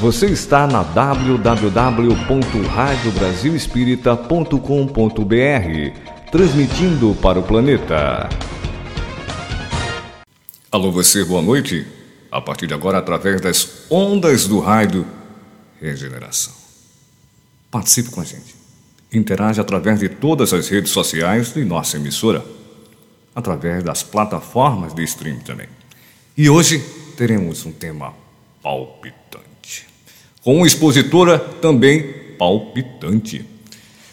Você está na www.radiobrasilespírita.com.br, transmitindo para o planeta. Alô, você, boa noite. A partir de agora, através das ondas do rádio Regeneração. Participe com a gente. Interage através de todas as redes sociais de nossa emissora, através das plataformas de streaming também. E hoje teremos um tema palpitante, com expositora também palpitante.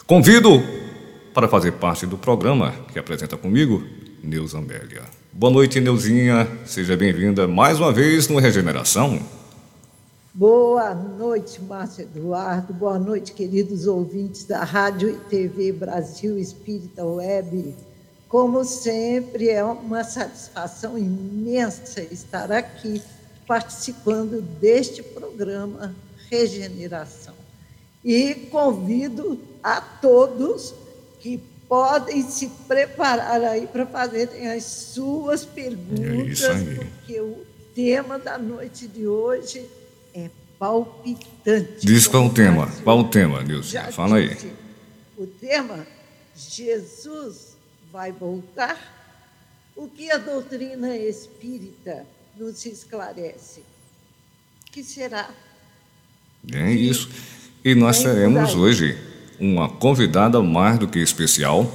Convido para fazer parte do programa que apresenta comigo Neuza Amélia. Boa noite, Neuzinha. Seja bem-vinda mais uma vez no Regeneração. Boa noite, Márcio Eduardo. Boa noite, queridos ouvintes da Rádio e TV Brasil Espírita Web. Como sempre, é uma satisfação imensa estar aqui participando deste programa Regeneração. E convido a todos que podem se preparar aí para fazerem as suas perguntas, é porque o tema da noite de hoje é palpitante. Diz qual o tema? Qual o tema, Nilson? Fala aí. O tema, Jesus vai voltar? O que a doutrina espírita nos esclarece? O que será? É isso. E nós teremos hoje uma convidada mais do que especial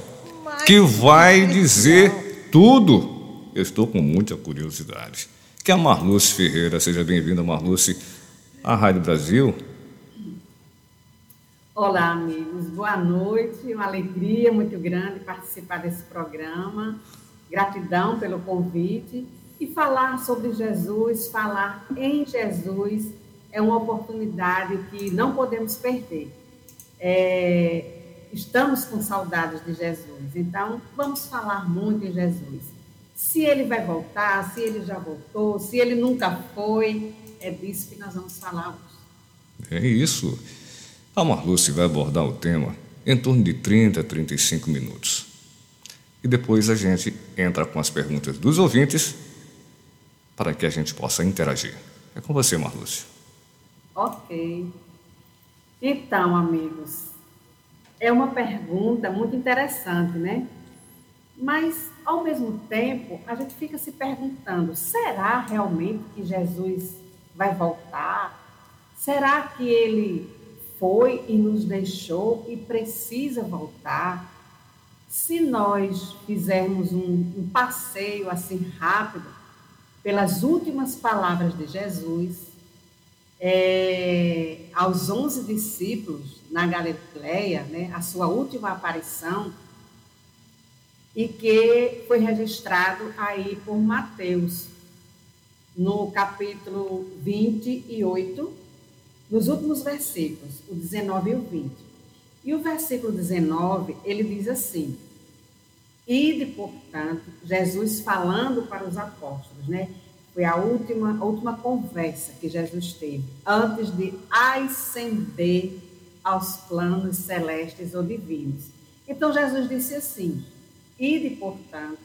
que vai dizer tudo. Eu estou com muita curiosidade. Que é a Marluce Ferreira. Seja bem-vinda, Marluce a Rádio Brasil. Olá, amigos. Boa noite. Uma alegria muito grande participar desse programa. Gratidão pelo convite. E falar sobre Jesus, falar em Jesus, é uma oportunidade que não podemos perder. É, estamos com saudades de Jesus, então vamos falar muito em Jesus. Se ele vai voltar, se ele já voltou, se ele nunca foi, é disso que nós vamos falar hoje. É isso. A Marluce vai abordar o tema em torno de 30 a 35 minutos. E depois a gente entra com as perguntas dos ouvintes para que a gente possa interagir. É com você, Marluce. Ok. Então, amigos, é uma pergunta muito interessante, né? Mas, ao mesmo tempo, a gente fica se perguntando: será realmente que Jesus vai voltar? Será que ele foi e nos deixou e precisa voltar? Se nós fizermos um, um passeio assim rápido pelas últimas palavras de Jesus, é, aos onze discípulos na Galileia, né, a sua última aparição, e que foi registrado aí por Mateus, no capítulo 28, nos últimos versículos, o 19 e o 20. E o versículo 19, ele diz assim: Ide, portanto, Jesus falando para os apóstolos, né? Foi a última, a última conversa que Jesus teve antes de ascender aos planos celestes ou divinos. Então Jesus disse assim: Ide, portanto,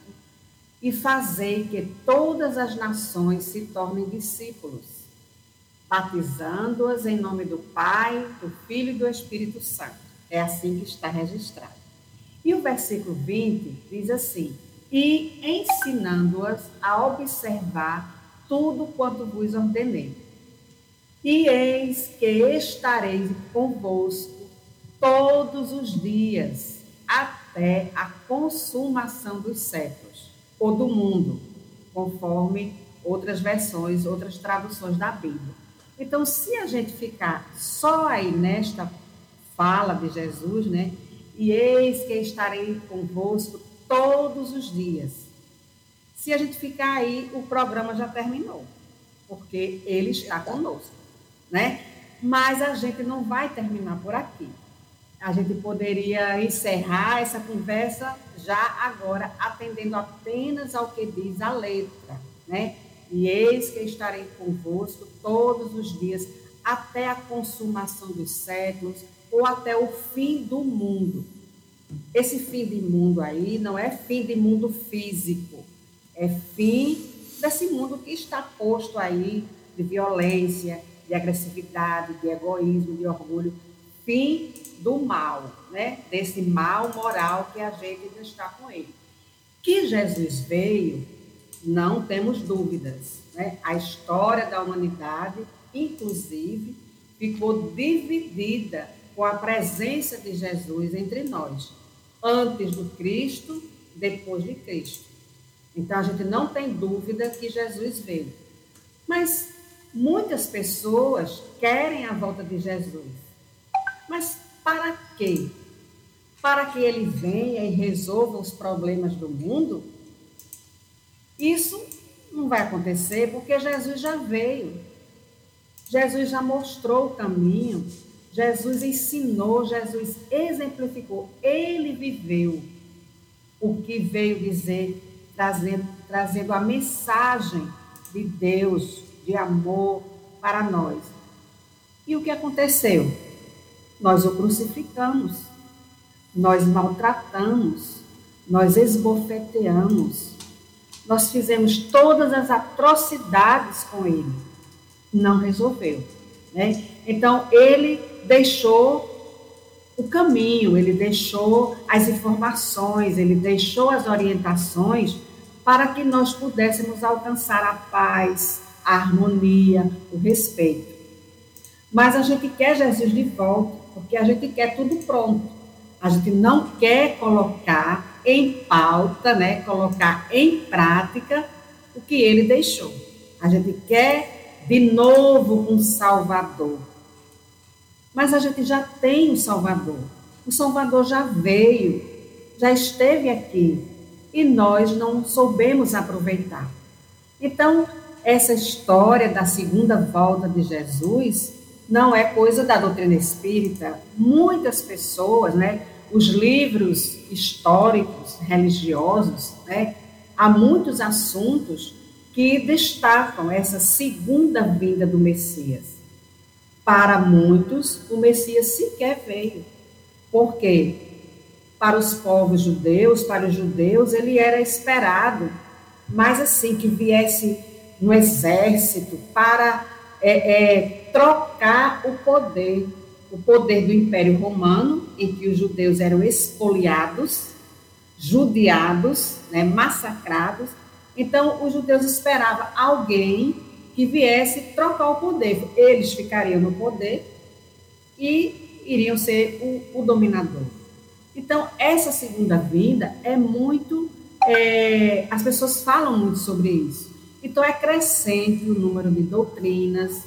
e fazei que todas as nações se tornem discípulos, batizando-as em nome do Pai, do Filho e do Espírito Santo. É assim que está registrado. E o versículo 20 diz assim: E ensinando-as a observar tudo quanto vos ordenei. E eis que estareis convosco todos os dias, até a consumação dos séculos ou do mundo, conforme outras versões, outras traduções da Bíblia. Então, se a gente ficar só aí nesta fala de Jesus, né? E eis que estarei convosco todos os dias. Se a gente ficar aí, o programa já terminou, porque ele está conosco, né? Mas a gente não vai terminar por aqui a gente poderia encerrar essa conversa já agora, atendendo apenas ao que diz a letra, né? E eis que estarei convosco todos os dias, até a consumação dos séculos, ou até o fim do mundo. Esse fim de mundo aí não é fim de mundo físico, é fim desse mundo que está posto aí de violência, de agressividade, de egoísmo, de orgulho, fim do mal, né? Desse mal moral que a gente está com ele. Que Jesus veio, não temos dúvidas, né? A história da humanidade, inclusive, ficou dividida com a presença de Jesus entre nós, antes do Cristo, depois de Cristo. Então a gente não tem dúvida que Jesus veio. Mas muitas pessoas querem a volta de Jesus. Mas para quê? Para que ele venha e resolva os problemas do mundo? Isso não vai acontecer porque Jesus já veio. Jesus já mostrou o caminho. Jesus ensinou, Jesus exemplificou, ele viveu o que veio dizer, trazendo, trazendo a mensagem de Deus, de amor para nós. E o que aconteceu? Nós o crucificamos, nós maltratamos, nós esbofeteamos, nós fizemos todas as atrocidades com ele. Não resolveu. Né? Então, ele deixou o caminho, ele deixou as informações, ele deixou as orientações para que nós pudéssemos alcançar a paz, a harmonia, o respeito. Mas a gente quer Jesus de volta, porque a gente quer tudo pronto. A gente não quer colocar em pauta, né, colocar em prática o que ele deixou. A gente quer de novo um Salvador. Mas a gente já tem o Salvador. O Salvador já veio, já esteve aqui e nós não soubemos aproveitar. Então, essa história da segunda volta de Jesus não é coisa da doutrina espírita. Muitas pessoas, né, os livros históricos, religiosos, né, há muitos assuntos que destacam essa segunda vinda do Messias. Para muitos, o Messias sequer veio. Por quê? Para os povos judeus, para os judeus, ele era esperado, mas assim, que viesse no exército para é, é, trocar o poder, o poder do Império Romano, em que os judeus eram expoliados, judiados, né, massacrados. Então, os judeus esperavam alguém que viesse trocar o poder. Eles ficariam no poder e iriam ser o, o dominador. Então, essa segunda vinda é muito. É, as pessoas falam muito sobre isso. Então, é crescente o número de doutrinas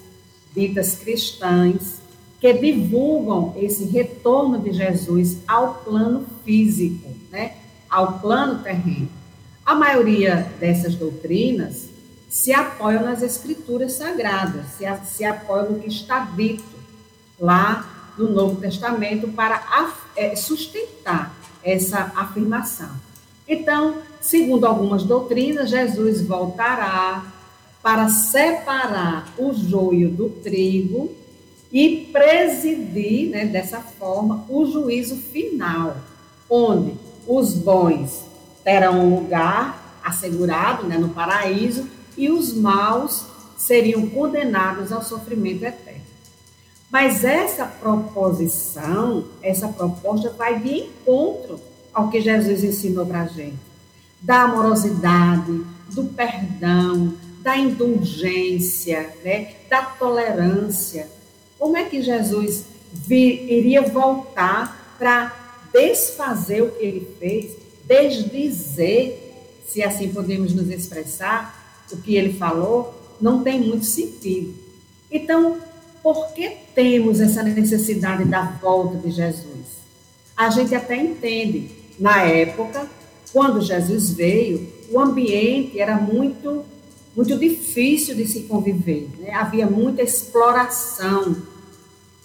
ditas cristãs que divulgam esse retorno de Jesus ao plano físico, né? ao plano terreno. A maioria dessas doutrinas se apoiam nas escrituras sagradas, se, se apoiam no que está dito lá no Novo Testamento para é, sustentar essa afirmação. Então, segundo algumas doutrinas, Jesus voltará para separar o joio do trigo e presidir, né, dessa forma, o juízo final, onde os bons terão um lugar assegurado né, no paraíso e os maus seriam condenados ao sofrimento eterno. Mas essa proposição, essa proposta vai de encontro ao que Jesus ensinou para a gente. Da amorosidade, do perdão, da indulgência, né? da tolerância. Como é que Jesus vir, iria voltar para desfazer o que ele fez, desdizer, se assim podemos nos expressar, o que ele falou, não tem muito sentido. Então, por que temos essa necessidade da volta de Jesus? A gente até entende. Na época, quando Jesus veio, o ambiente era muito muito difícil de se conviver. Né? Havia muita exploração.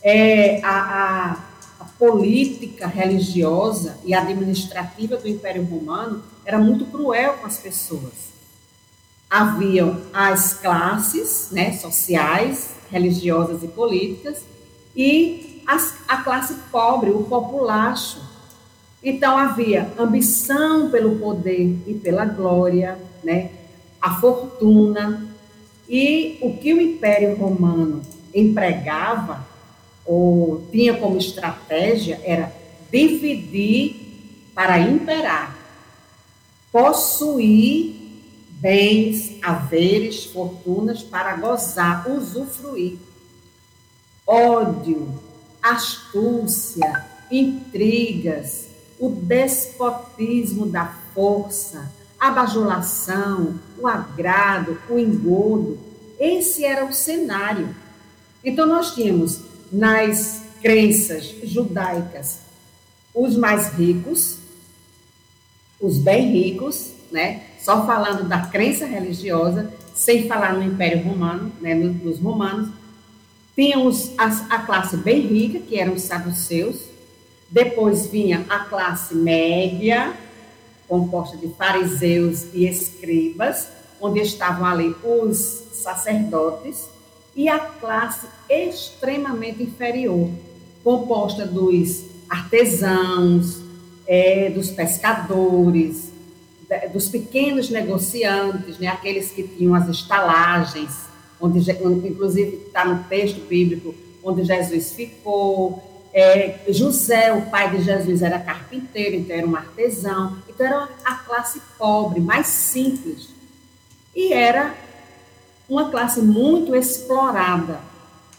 É, a, a, a, política religiosa e administrativa do Império Romano era muito cruel com as pessoas haviam as classes né, sociais, religiosas e políticas, e as, a classe pobre, o populacho. Então havia ambição pelo poder e pela glória, né, a fortuna, e o que o Império Romano empregava ou tinha como estratégia era dividir para imperar, possuir bens, haveres, fortunas para gozar, usufruir. Ódio, astúcia, intrigas, o despotismo da força, a bajulação, o agrado, o engodo. Esse era o cenário. Então, nós tínhamos nas crenças judaicas os mais ricos, os bem ricos, né? Só falando da crença religiosa, sem falar no Império Romano, né? Nos romanos, tínhamos a, a classe bem rica, que eram os saduceus, depois vinha a classe média, composta de fariseus e escribas, onde estavam ali os sacerdotes, e a classe extremamente inferior, composta dos artesãos, é, dos pescadores, dos pequenos negociantes, né, aqueles que tinham as estalagens, onde, inclusive está no texto bíblico, onde Jesus ficou. É, José, o pai de Jesus, era carpinteiro, então era um artesão. Então era a classe pobre, mais simples. E era uma classe muito explorada.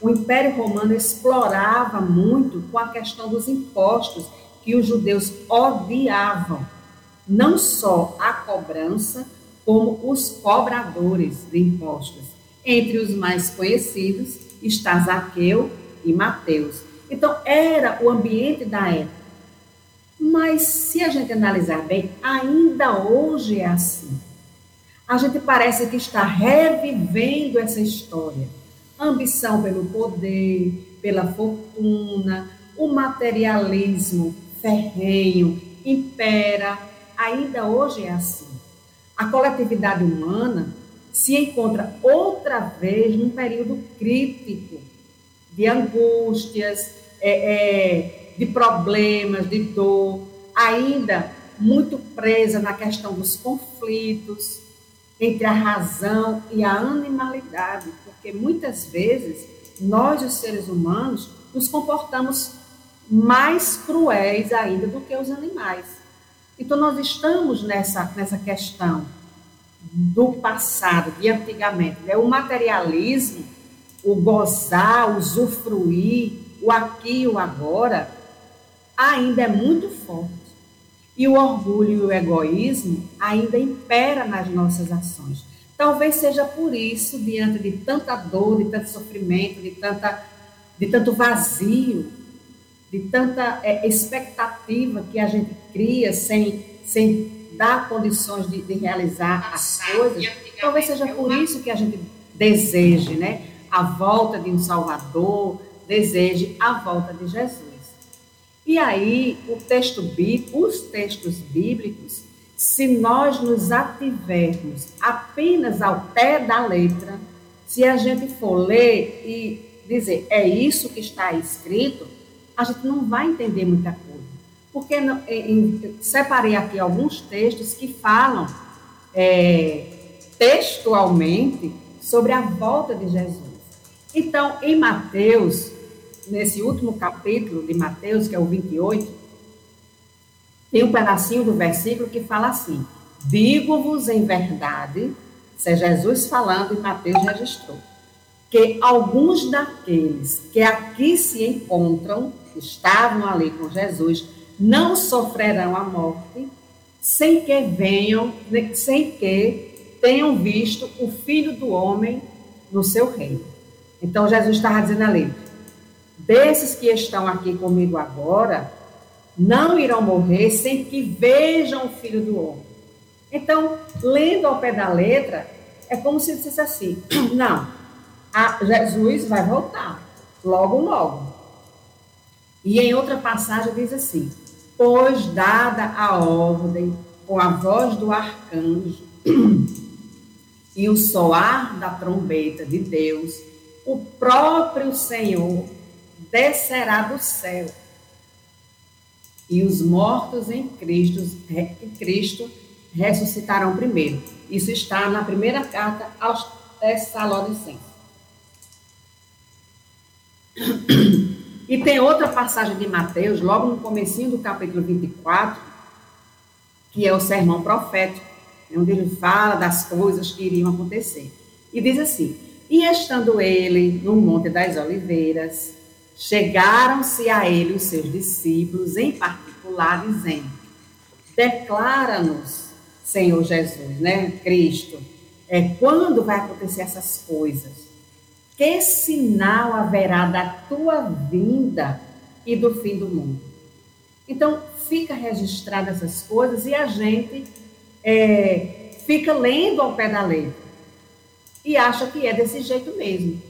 O Império Romano explorava muito com a questão dos impostos que os judeus odiavam não só a cobrança, como os cobradores de impostos. Entre os mais conhecidos está Zaqueu e Mateus. Então, era o ambiente da época. Mas, se a gente analisar bem, ainda hoje é assim. A gente parece que está revivendo essa história. ambição pelo poder, pela fortuna, o materialismo ferrenho impera ainda hoje é assim. A coletividade humana se encontra outra vez num período crítico de angústias, é, é, de problemas, de dor, ainda muito presa na questão dos conflitos entre a razão e a animalidade, porque muitas vezes nós, os seres humanos, nos comportamos mais cruéis ainda do que os animais. Então, nós estamos nessa, nessa questão do passado, de antigamente. Né? O materialismo, o gozar, o usufruir, o aqui e o agora, ainda é muito forte. E o orgulho e o egoísmo ainda impera nas nossas ações. Talvez seja por isso, diante de tanta dor, de tanto sofrimento, de, tanta, de tanto vazio, de tanta é, expectativa que a gente cria sem, sem dar condições de, de realizar as coisas, talvez seja por isso que a gente deseje né, a volta de um Salvador, deseje a volta de Jesus. E aí, o texto bíblico, os textos bíblicos, se nós nos ativermos apenas ao pé da letra, se a gente for ler e dizer, é isso que está escrito, a gente não vai entender muita coisa. Porque em, separei aqui alguns textos que falam é, textualmente sobre a volta de Jesus. Então, em Mateus, nesse último capítulo de Mateus, que é o 28, tem um pedacinho do versículo que fala assim: Digo-vos em verdade, isso é Jesus falando e Mateus registrou, que alguns daqueles que aqui se encontram estavam ali com Jesus não sofrerão a morte sem que venham, sem que tenham visto o Filho do Homem no seu reino. Então Jesus estava dizendo ali: desses que estão aqui comigo agora, não irão morrer sem que vejam o Filho do Homem. Então, lendo ao pé da letra, é como se dissesse assim: não, Jesus vai voltar, logo, logo. E em outra passagem diz assim: Pois dada a ordem com a voz do arcanjo e o soar da trombeta de Deus, o próprio Senhor descerá do céu. E os mortos em Cristo, em Cristo ressuscitarão primeiro. Isso está na primeira carta aos Tessalonicenses. E tem outra passagem de Mateus, logo no comecinho do capítulo 24, que é o sermão profético, onde ele fala das coisas que iriam acontecer. E diz assim: E estando ele no Monte das Oliveiras, chegaram-se a ele os seus discípulos, em particular, dizendo: Declara-nos, Senhor Jesus, né, Cristo, é, quando vai acontecer essas coisas? Que sinal haverá da tua vinda e do fim do mundo? Então, fica registrada essas coisas e a gente é, fica lendo ao pé da letra e acha que é desse jeito mesmo.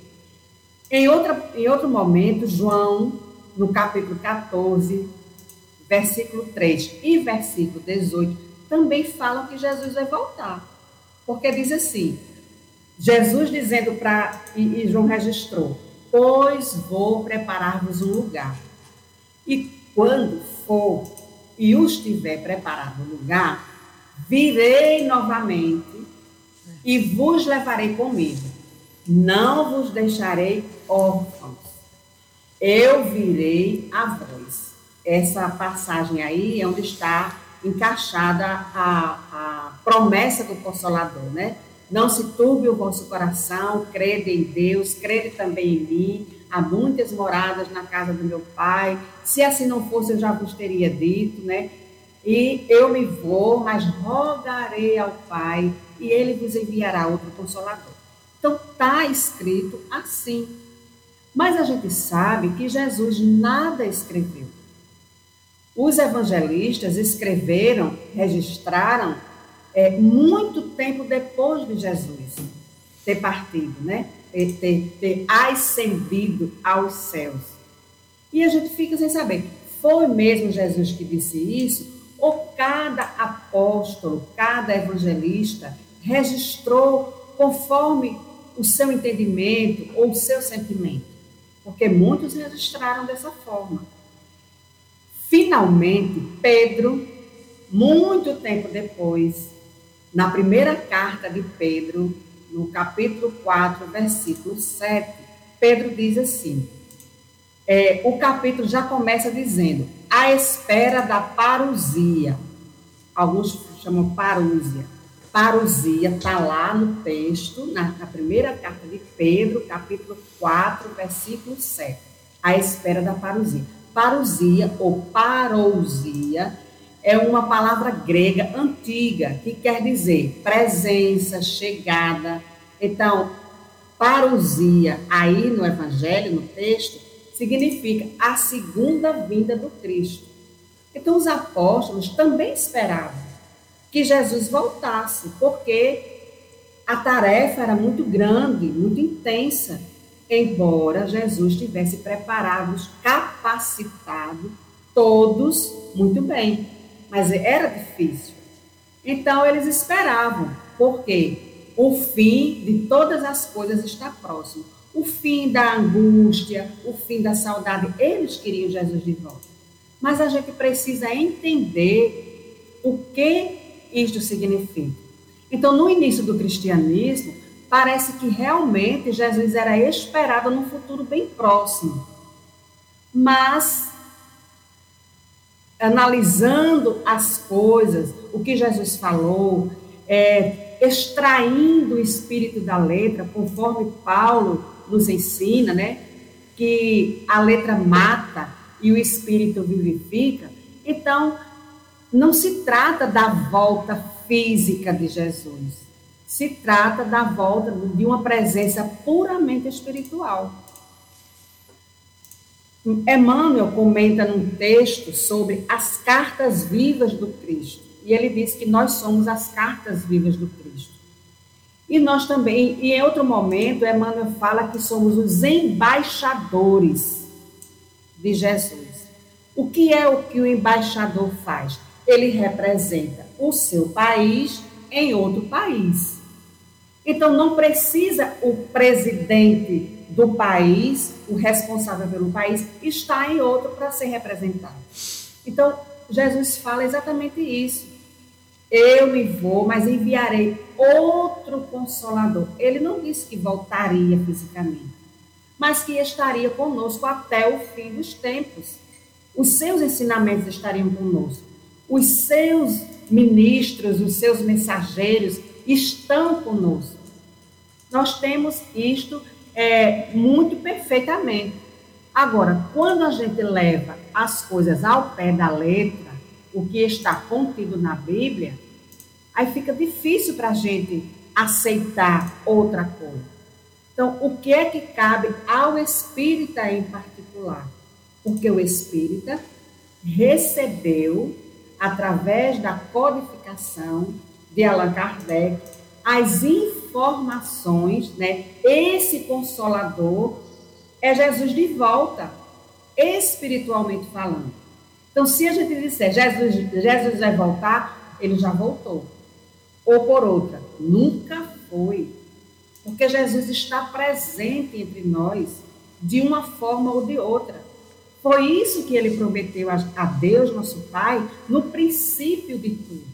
Em, outra, em outro momento, João, no capítulo 14, versículo 3 e versículo 18, também falam que Jesus vai voltar. Porque diz assim: Jesus dizendo para, e, e João registrou, pois vou preparar-vos um lugar. E quando for e os tiver preparado o lugar, virei novamente e vos levarei comigo. Não vos deixarei órfãos. Eu virei a vós. Essa passagem aí é onde está encaixada a, a promessa do Consolador, né? Não se turbe o vosso coração, crede em Deus, crede também em mim. Há muitas moradas na casa do meu pai. Se assim não fosse, eu já vos teria dito, né? E eu me vou, mas rogarei ao Pai, e ele vos enviará outro consolador. Então, está escrito assim. Mas a gente sabe que Jesus nada escreveu. Os evangelistas escreveram, registraram é, muito tempo depois de Jesus ter partido, né? Ter, ter, ter ascendido aos céus. E a gente fica sem saber, foi mesmo Jesus que disse isso? Ou cada apóstolo, cada evangelista registrou conforme o seu entendimento ou o seu sentimento? Porque muitos registraram dessa forma. Finalmente, Pedro, muito tempo depois, na primeira carta de Pedro, no capítulo 4, versículo 7, Pedro diz assim: é, o capítulo já começa dizendo, a espera da parousia. Alguns chamam parúzia. Parousia está lá no texto, na, na primeira carta de Pedro, capítulo 4, versículo 7. A espera da parousia. Parousia ou parousia é uma palavra grega antiga que quer dizer presença, chegada. Então, parousia, aí no Evangelho, no texto, significa a segunda vinda do Cristo. Então, os apóstolos também esperavam que Jesus voltasse, porque a tarefa era muito grande, muito intensa, embora Jesus tivesse preparado, capacitado todos muito bem mas era difícil. Então eles esperavam, porque o fim de todas as coisas está próximo. O fim da angústia, o fim da saudade, eles queriam Jesus de volta. Mas a gente precisa entender o que isto significa. Então, no início do cristianismo, parece que realmente Jesus era esperado num futuro bem próximo. Mas analisando as coisas, o que Jesus falou, é, extraindo o espírito da letra, conforme Paulo nos ensina, né? Que a letra mata e o espírito vivifica. Então, não se trata da volta física de Jesus, se trata da volta de uma presença puramente espiritual. Emmanuel comenta num texto sobre as cartas vivas do Cristo. E ele diz que nós somos as cartas vivas do Cristo. E nós também, e em outro momento, Emmanuel fala que somos os embaixadores de Jesus. O que é o que o embaixador faz? Ele representa o seu país em outro país. Então não precisa o presidente do país, o responsável pelo país, está em outro para ser representado. Então, Jesus fala exatamente isso. Eu me vou, mas enviarei outro consolador. Ele não disse que voltaria fisicamente, mas que estaria conosco até o fim dos tempos. Os seus ensinamentos estariam conosco. Os seus ministros, os seus mensageiros estão conosco. Nós temos isto é, muito perfeitamente. Agora, quando a gente leva as coisas ao pé da letra, o que está contido na Bíblia, aí fica difícil para a gente aceitar outra coisa. Então, o que é que cabe ao espírita em particular? Porque o espírita recebeu, através da codificação de Allan Kardec, as informações, né? Esse consolador é Jesus de volta, espiritualmente falando. Então, se a gente disser Jesus, Jesus vai voltar, ele já voltou. Ou por outra, nunca foi. Porque Jesus está presente entre nós de uma forma ou de outra. Foi isso que ele prometeu a Deus, nosso Pai, no princípio de tudo.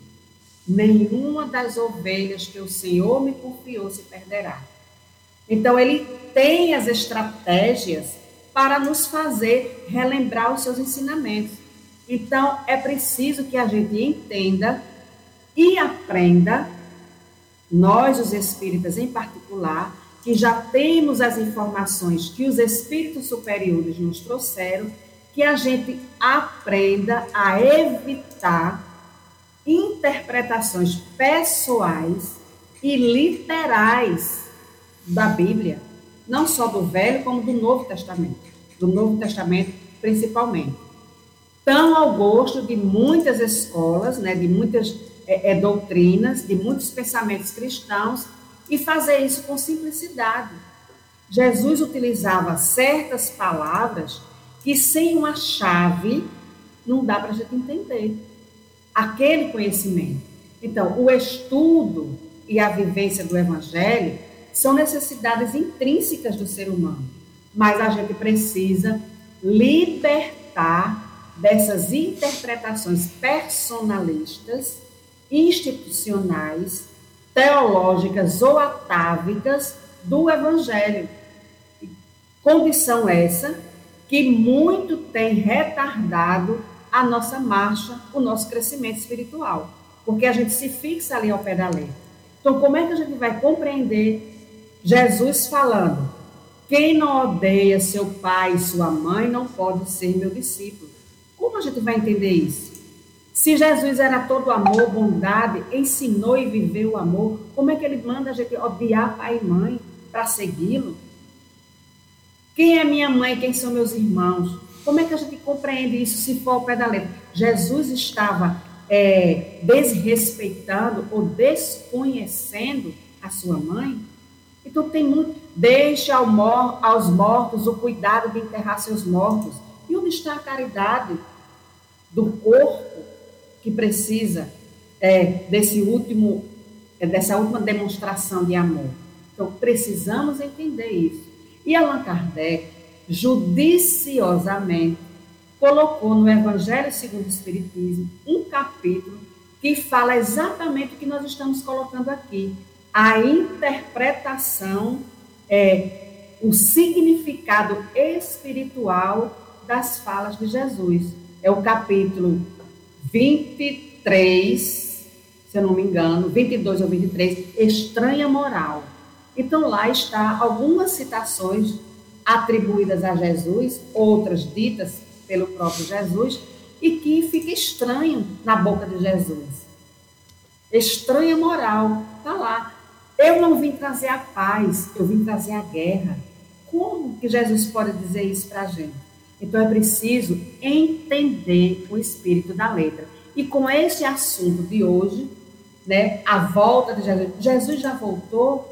Nenhuma das ovelhas que o Senhor me confiou se perderá. Então, ele tem as estratégias para nos fazer relembrar os seus ensinamentos. Então, é preciso que a gente entenda e aprenda, nós, os espíritas em particular, que já temos as informações que os espíritos superiores nos trouxeram, que a gente aprenda a evitar interpretações pessoais e literais da Bíblia, não só do Velho como do Novo Testamento, do Novo Testamento principalmente. Tão ao gosto de muitas escolas, né, de muitas é, é, doutrinas, de muitos pensamentos cristãos, e fazer isso com simplicidade. Jesus utilizava certas palavras que, sem uma chave, não dá para a gente entender aquele conhecimento. Então, o estudo e a vivência do Evangelho são necessidades intrínsecas do ser humano, mas a gente precisa libertar dessas interpretações personalistas, institucionais, teológicas ou atávicas do Evangelho. Condição essa que muito tem retardado a nossa marcha, o nosso crescimento espiritual, porque a gente se fixa ali ao pé da lei. Então, como é que a gente vai compreender Jesus falando: quem não odeia seu pai e sua mãe não pode ser meu discípulo? Como a gente vai entender isso? Se Jesus era todo amor, bondade, ensinou e viveu o amor, como é que ele manda a gente odiar pai e mãe para segui-lo? Quem é minha mãe? Quem são meus irmãos? Como é que a gente compreende isso se for ao pé da letra? Jesus estava é, desrespeitando ou desconhecendo a sua mãe? Então tem muito. Deixe ao mor, aos mortos o cuidado de enterrar seus mortos. E onde está a caridade? do corpo que precisa é, desse último, é, dessa última demonstração de amor. Então, precisamos entender isso. E Allan Kardec, judiciosamente, colocou no Evangelho segundo o Espiritismo um capítulo que fala exatamente o que nós estamos colocando aqui. A interpretação, é, o significado espiritual das falas de Jesus é o capítulo 23, se eu não me engano, 22 ou 23, Estranha Moral. Então lá está algumas citações atribuídas a Jesus, outras ditas pelo próprio Jesus, e que fica estranho na boca de Jesus. Estranha moral, está lá. Eu não vim trazer a paz, eu vim trazer a guerra. Como que Jesus pode dizer isso para a gente? Então é preciso entender o espírito da letra. E com esse assunto de hoje, né, a volta de Jesus, Jesus já voltou,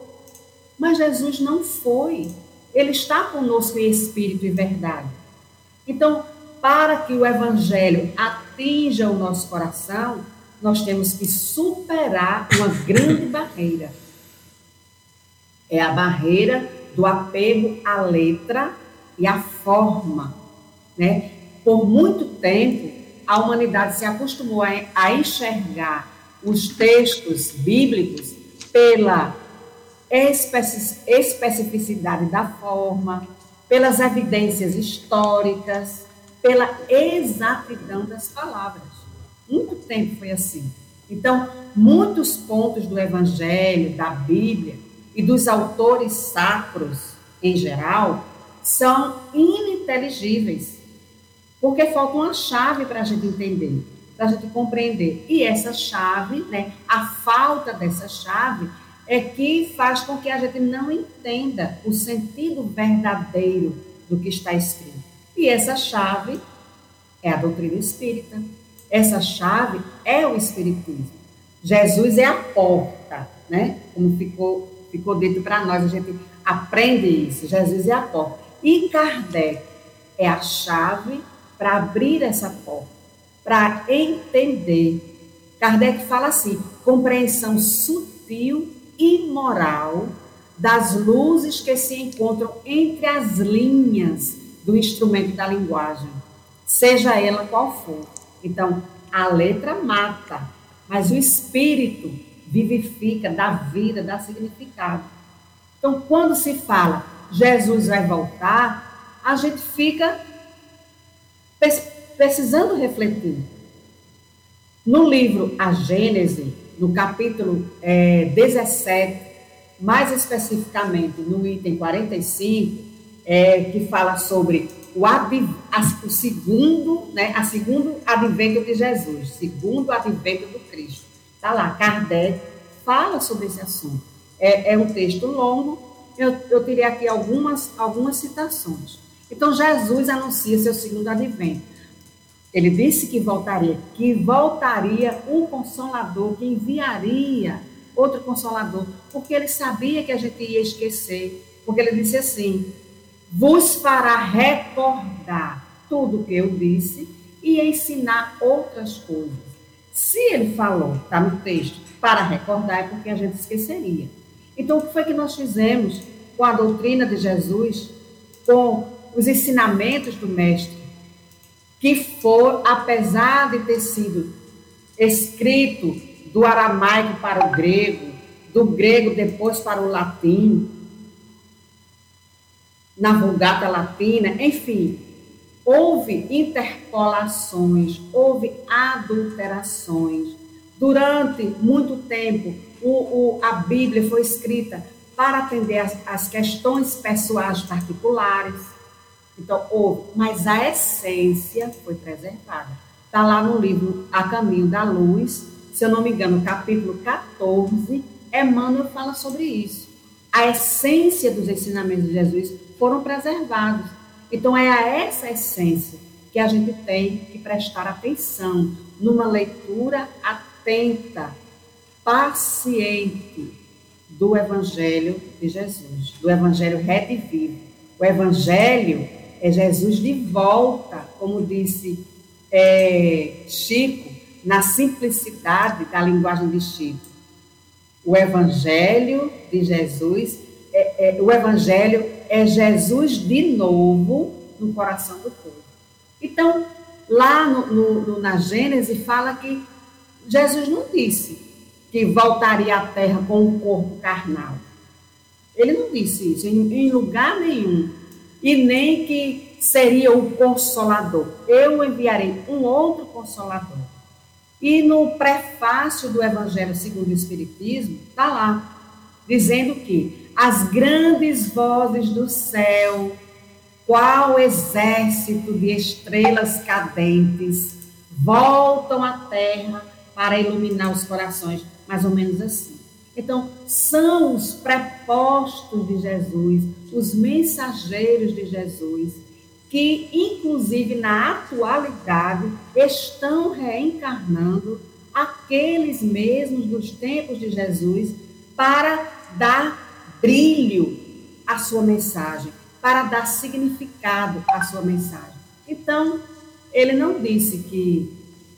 mas Jesus não foi. Ele está conosco em espírito e verdade. Então, para que o evangelho atinja o nosso coração, nós temos que superar uma grande barreira. É a barreira do apego à letra e à forma né? Por muito tempo, a humanidade se acostumou a, enxergar os textos bíblicos pela especificidade da forma, pelas evidências históricas, pela exatidão das palavras. Muito tempo foi assim. Então, muitos pontos do Evangelho, da Bíblia e dos autores sacros em geral são ininteligíveis, porque falta uma chave para a gente entender, para a gente compreender. E essa chave, né, a falta dessa chave, é que faz com que a gente não entenda o sentido verdadeiro do que está escrito. E essa chave é a doutrina espírita. Essa chave é o Espiritismo. Jesus é a porta, né? Como ficou, ficou dito para nós, a gente aprende isso. Jesus é a porta. E Kardec é a chave para abrir essa porta, para entender. Kardec fala assim: compreensão sutil e moral das luzes que se encontram entre as linhas do instrumento da linguagem, seja ela qual for. Então, a letra mata, mas o espírito vivifica, dá vida, dá significado. Então, quando se fala Jesus vai voltar, a gente fica precisando refletir. No livro A Gênese, no capítulo é, 17, mais especificamente no item 45, é, que fala sobre o, adv, a, o segundo, né, a segundo advento de Jesus, segundo advento do Cristo. Está lá, Kardec fala sobre esse assunto. É, é um texto longo, eu, eu tirei aqui algumas, algumas citações. Então, Jesus anuncia seu segundo advento. Ele disse que voltaria, que voltaria um consolador, que enviaria outro consolador, porque ele sabia que a gente ia esquecer, porque ele disse assim: vos fará recordar tudo o que eu disse e ensinar outras coisas. Se ele falou, está no texto, para recordar, é porque a gente esqueceria. Então, o que foi que nós fizemos com a doutrina de Jesus, com os ensinamentos do Mestre, que for, apesar de ter sido escrito do aramaico para o grego, do grego depois para o latim, na Vulgata Latina, enfim, houve interpolações, houve adulterações. Durante muito tempo, o, o, a Bíblia foi escrita para atender as, as questões pessoais particulares. Então, houve, mas a essência foi preservada. Está lá no livro A Caminho da Luz, se eu não me engano, capítulo 14, Emmanuel fala sobre isso. A essência dos ensinamentos de Jesus foram preservados. Então, é a essa essência que a gente tem que prestar atenção numa leitura atenta, paciente do Evangelho de Jesus, do Evangelho redivivo. O Evangelho é Jesus de volta, como disse é, Chico, na simplicidade da linguagem de Chico. O Evangelho de Jesus, é, é, o Evangelho é Jesus de novo no coração do povo. Então, lá no, no, no, na Gênesis fala que Jesus não disse que voltaria à terra com um corpo carnal. Ele não disse isso em, em lugar nenhum. E nem que seria o consolador. Eu enviarei um outro consolador. E no prefácio do Evangelho segundo o Espiritismo, está lá, dizendo que as grandes vozes do céu, qual exército de estrelas cadentes, voltam à terra para iluminar os corações, mais ou menos assim. Então, são os prepostos de Jesus, os mensageiros de Jesus, que, inclusive na atualidade, estão reencarnando aqueles mesmos dos tempos de Jesus para dar brilho à sua mensagem, para dar significado à sua mensagem. Então, ele não disse que,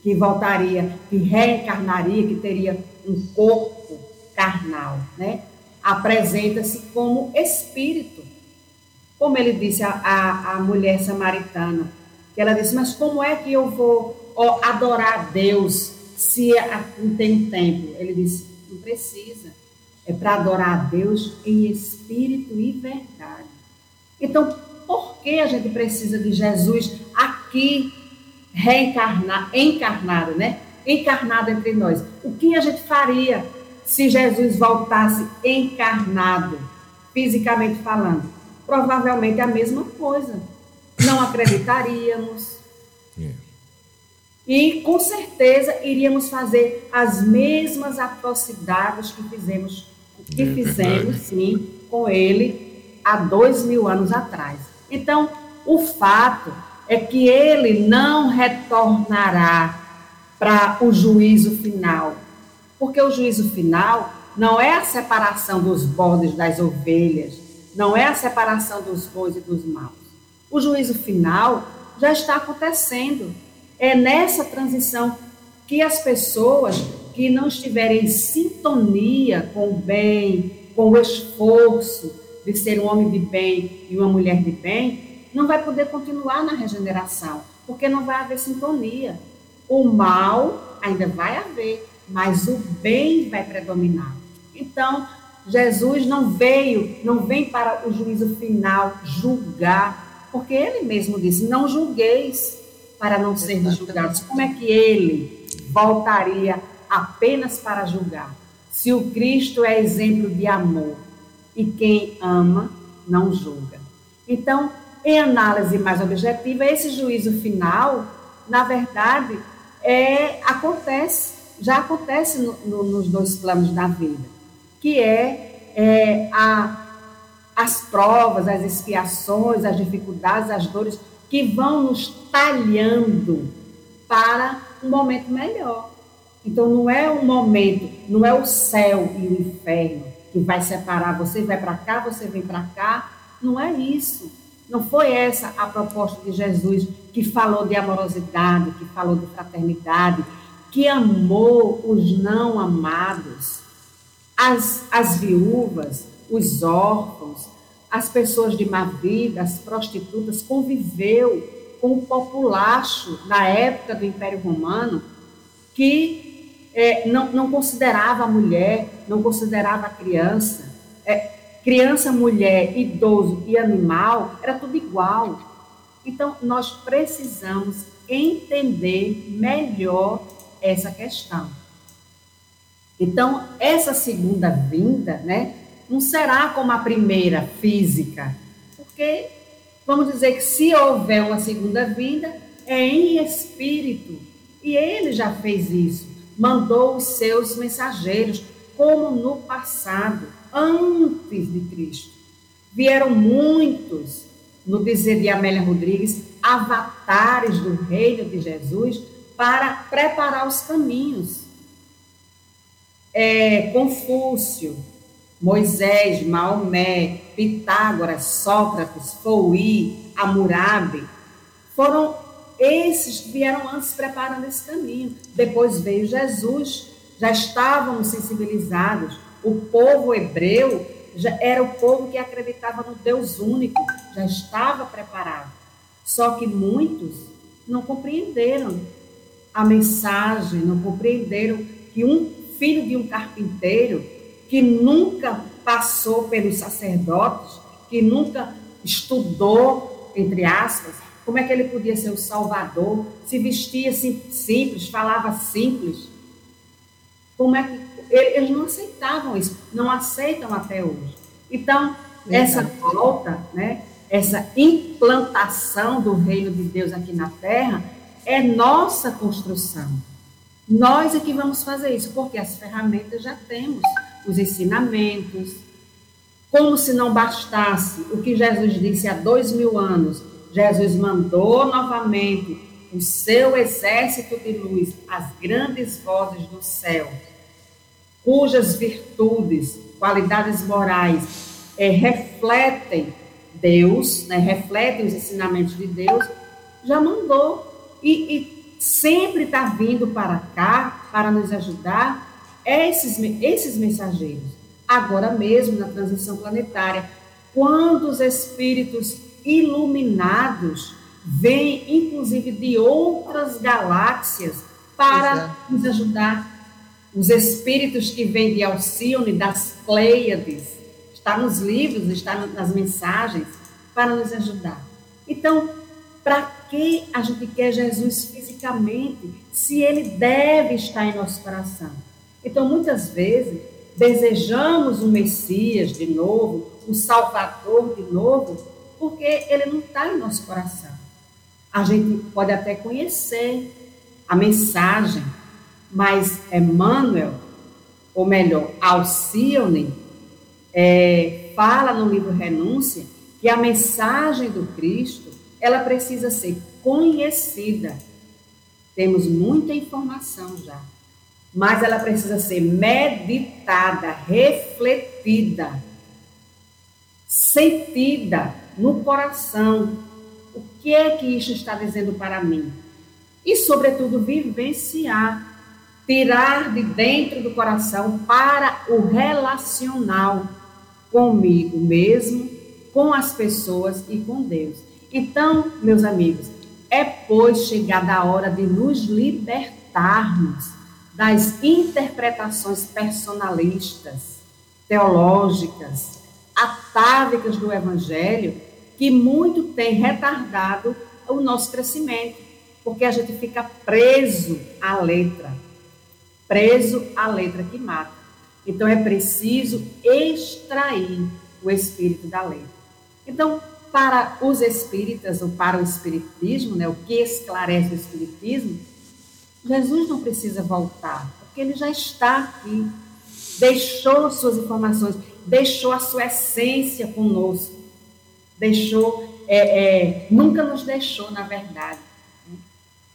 que voltaria, que reencarnaria, que teria um corpo carnal, né? Apresenta-se como espírito. Como ele disse à, mulher samaritana, que ela disse, mas como é que eu vou ó, adorar a Deus se não tem tempo? Ele disse, não precisa é para adorar a Deus em espírito e verdade. Então, por que a gente precisa de Jesus aqui reencarnar, encarnado, né? Encarnado entre nós. O que a gente faria se Jesus voltasse encarnado, fisicamente falando? Provavelmente a mesma coisa. Não acreditaríamos. Yeah. É. E com certeza iríamos fazer as mesmas atrocidades que fizemos, que é fizemos, sim, com ele há dois mil anos atrás. Então, o fato é que ele não retornará para o juízo final. Porque o juízo final não é a separação dos bodes das ovelhas, não é a separação dos bons e dos maus. O juízo final já está acontecendo. É nessa transição que as pessoas que não estiverem em sintonia com o bem, com o esforço de ser um homem de bem e uma mulher de bem, não vai poder continuar na regeneração, porque não vai haver sintonia. O mal ainda vai haver, mas o bem vai predominar. Então, Jesus não veio, não vem para o juízo final julgar, porque ele mesmo disse: Não julgueis para não serem julgados. Como é que ele voltaria apenas para julgar? Se o Cristo é exemplo de amor e quem ama não julga. Então, em análise mais objetiva, esse juízo final, na verdade, é, acontece, já acontece no, no, nos dois planos da vida, que é, é a, as provas, as expiações, as dificuldades, as dores que vão nos talhando para um momento melhor. Então não é um momento, não é o céu e o inferno que vai separar você vai para cá, você vem para cá, não é isso não foi essa a proposta de Jesus, que falou de amorosidade, que falou de fraternidade, que amou os não amados, as, as viúvas, os órfãos, as pessoas de má vida, as prostitutas, conviveu com o populacho na época do Império Romano, que é, não, não considerava a mulher, não considerava a criança. É, criança, mulher, idoso e animal, era tudo igual. Então, nós precisamos entender melhor essa questão. Então, essa segunda vinda, né, não será como a primeira física, porque vamos dizer que se houver uma segunda vinda, é em espírito. E ele já fez isso, mandou os seus mensageiros, como no passado antes de Cristo. Vieram muitos, no dizer de Amélia Rodrigues, avatares do reino de Jesus para preparar os caminhos. É, Confúcio, Moisés, Maomé, Pitágoras, Sócrates, Fouí, Hammurabi, foram esses que vieram antes preparando esse caminho. Depois veio Jesus, já estávamos sensibilizados o povo hebreu já era o povo que acreditava no Deus único, já estava preparado. Só que muitos não compreenderam a mensagem, não compreenderam que um filho de um carpinteiro que nunca passou pelos sacerdotes, que nunca estudou, entre aspas, como é que ele podia ser o salvador, se vestia simples, falava simples. Como é que eles não aceitavam isso, não aceitam até hoje. Então, essa volta, né, essa implantação do reino de Deus aqui na terra é nossa construção. Nós é que vamos fazer isso, porque as ferramentas já temos, os ensinamentos. Como se não bastasse o que Jesus disse há dois mil anos, Jesus mandou novamente o seu exército de luz, as grandes vozes do céu, cujas virtudes, qualidades morais é, refletem Deus, né, refletem os ensinamentos de Deus, já mandou e, e sempre está vindo para cá para nos ajudar esses, esses mensageiros. Agora mesmo, na transição planetária, quando os espíritos iluminados vêm, inclusive, de outras galáxias para nos ajudar os espíritos que vêm de Alcione, das Pleiades, está nos livros, está nas mensagens, para nos ajudar. Então, para que a gente quer Jesus fisicamente, se ele deve estar em nosso coração? Então, muitas vezes, desejamos o Messias de novo, o Salvador de novo, porque ele não está em nosso coração. A gente pode até conhecer a mensagem, mas Emmanuel, ou melhor, Alcione, é, fala no livro Renúncia que a mensagem do Cristo ela precisa ser conhecida. Temos muita informação já, mas ela precisa ser meditada, refletida, sentida no coração. O que é que isso está dizendo para mim? E, sobretudo, vivenciar, tirar de dentro do coração para o relacional comigo mesmo, com as pessoas e com Deus. Então, meus amigos, é pois chegada a hora de nos libertarmos das interpretações personalistas, teológicas, atávicas do Evangelho, que muito tem retardado o nosso crescimento, porque a gente fica preso à letra, preso à letra que mata. Então é preciso extrair o espírito da letra. Então, para os espíritas ou para o espiritismo, né, o que esclarece o espiritismo, Jesus não precisa voltar, porque ele já está aqui, deixou suas informações, deixou a sua essência conosco, deixou, é, é, nunca nos deixou, na verdade.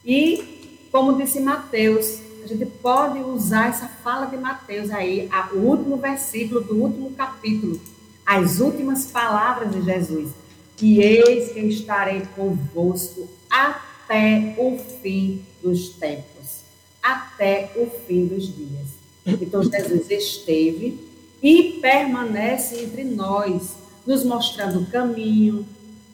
E, como disse Mateus, a gente pode usar essa fala de Mateus aí, a, o último versículo do último capítulo, as últimas palavras de Jesus que eis que estarei convosco até o fim dos tempos, até o fim dos dias. Então Jesus esteve e permanece entre nós, nos mostrando o caminho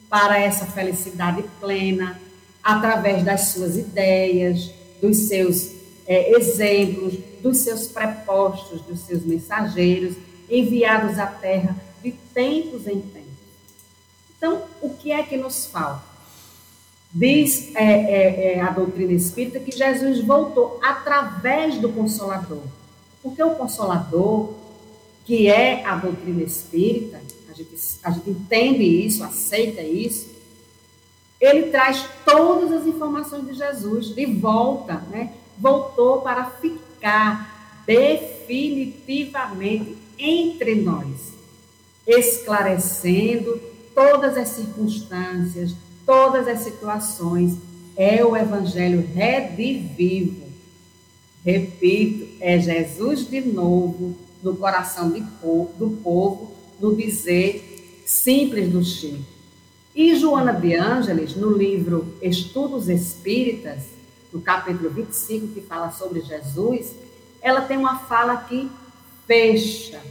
para essa felicidade plena, através das suas ideias, dos seus é, exemplos, dos seus prepostos, dos seus mensageiros, enviados à terra de tempos em tempos então, o que é que nos falta? Diz é, é, é, a doutrina espírita que Jesus voltou através do Consolador. Porque o Consolador, que é a doutrina espírita, a gente, a gente entende isso, aceita isso, ele traz todas as informações de Jesus de volta, né? voltou para ficar definitivamente entre nós, esclarecendo todas as circunstâncias, todas as situações, é o Evangelho redivivo. Repito, é Jesus de novo no coração povo, do povo, no dizer simples do Chico. E Joana de Ângeles, no livro Estudos Espíritas, no capítulo 25, que fala sobre Jesus, ela tem uma fala que fecha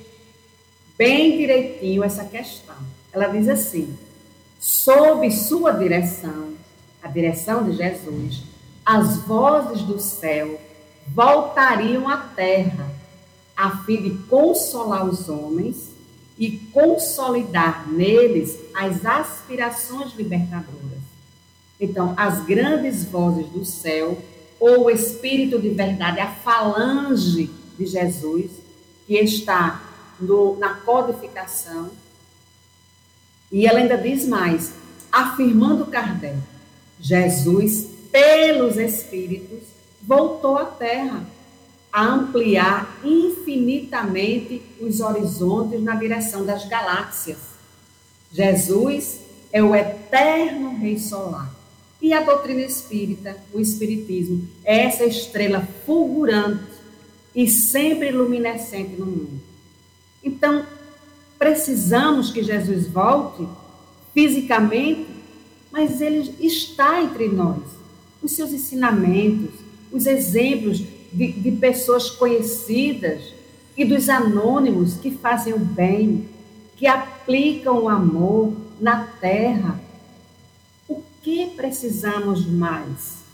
bem direitinho essa questão. Ela diz assim: sob sua direção, a direção de Jesus, as vozes do céu voltariam à terra, a fim de consolar os homens e consolidar neles as aspirações libertadoras. Então, as grandes vozes do céu, ou o Espírito de verdade, a falange de Jesus, que está no, na codificação, e ela ainda diz mais, afirmando Kardec, Jesus, pelos Espíritos, voltou à Terra a ampliar infinitamente os horizontes na direção das galáxias. Jesus é o eterno Rei Solar. E a doutrina espírita, o Espiritismo, é essa estrela fulgurante e sempre luminescente no mundo. Então, precisamos que Jesus volte fisicamente, mas ele está entre nós. Os seus ensinamentos, os exemplos de, de pessoas conhecidas e dos anônimos que fazem o bem, que aplicam o amor na terra. O que precisamos mais?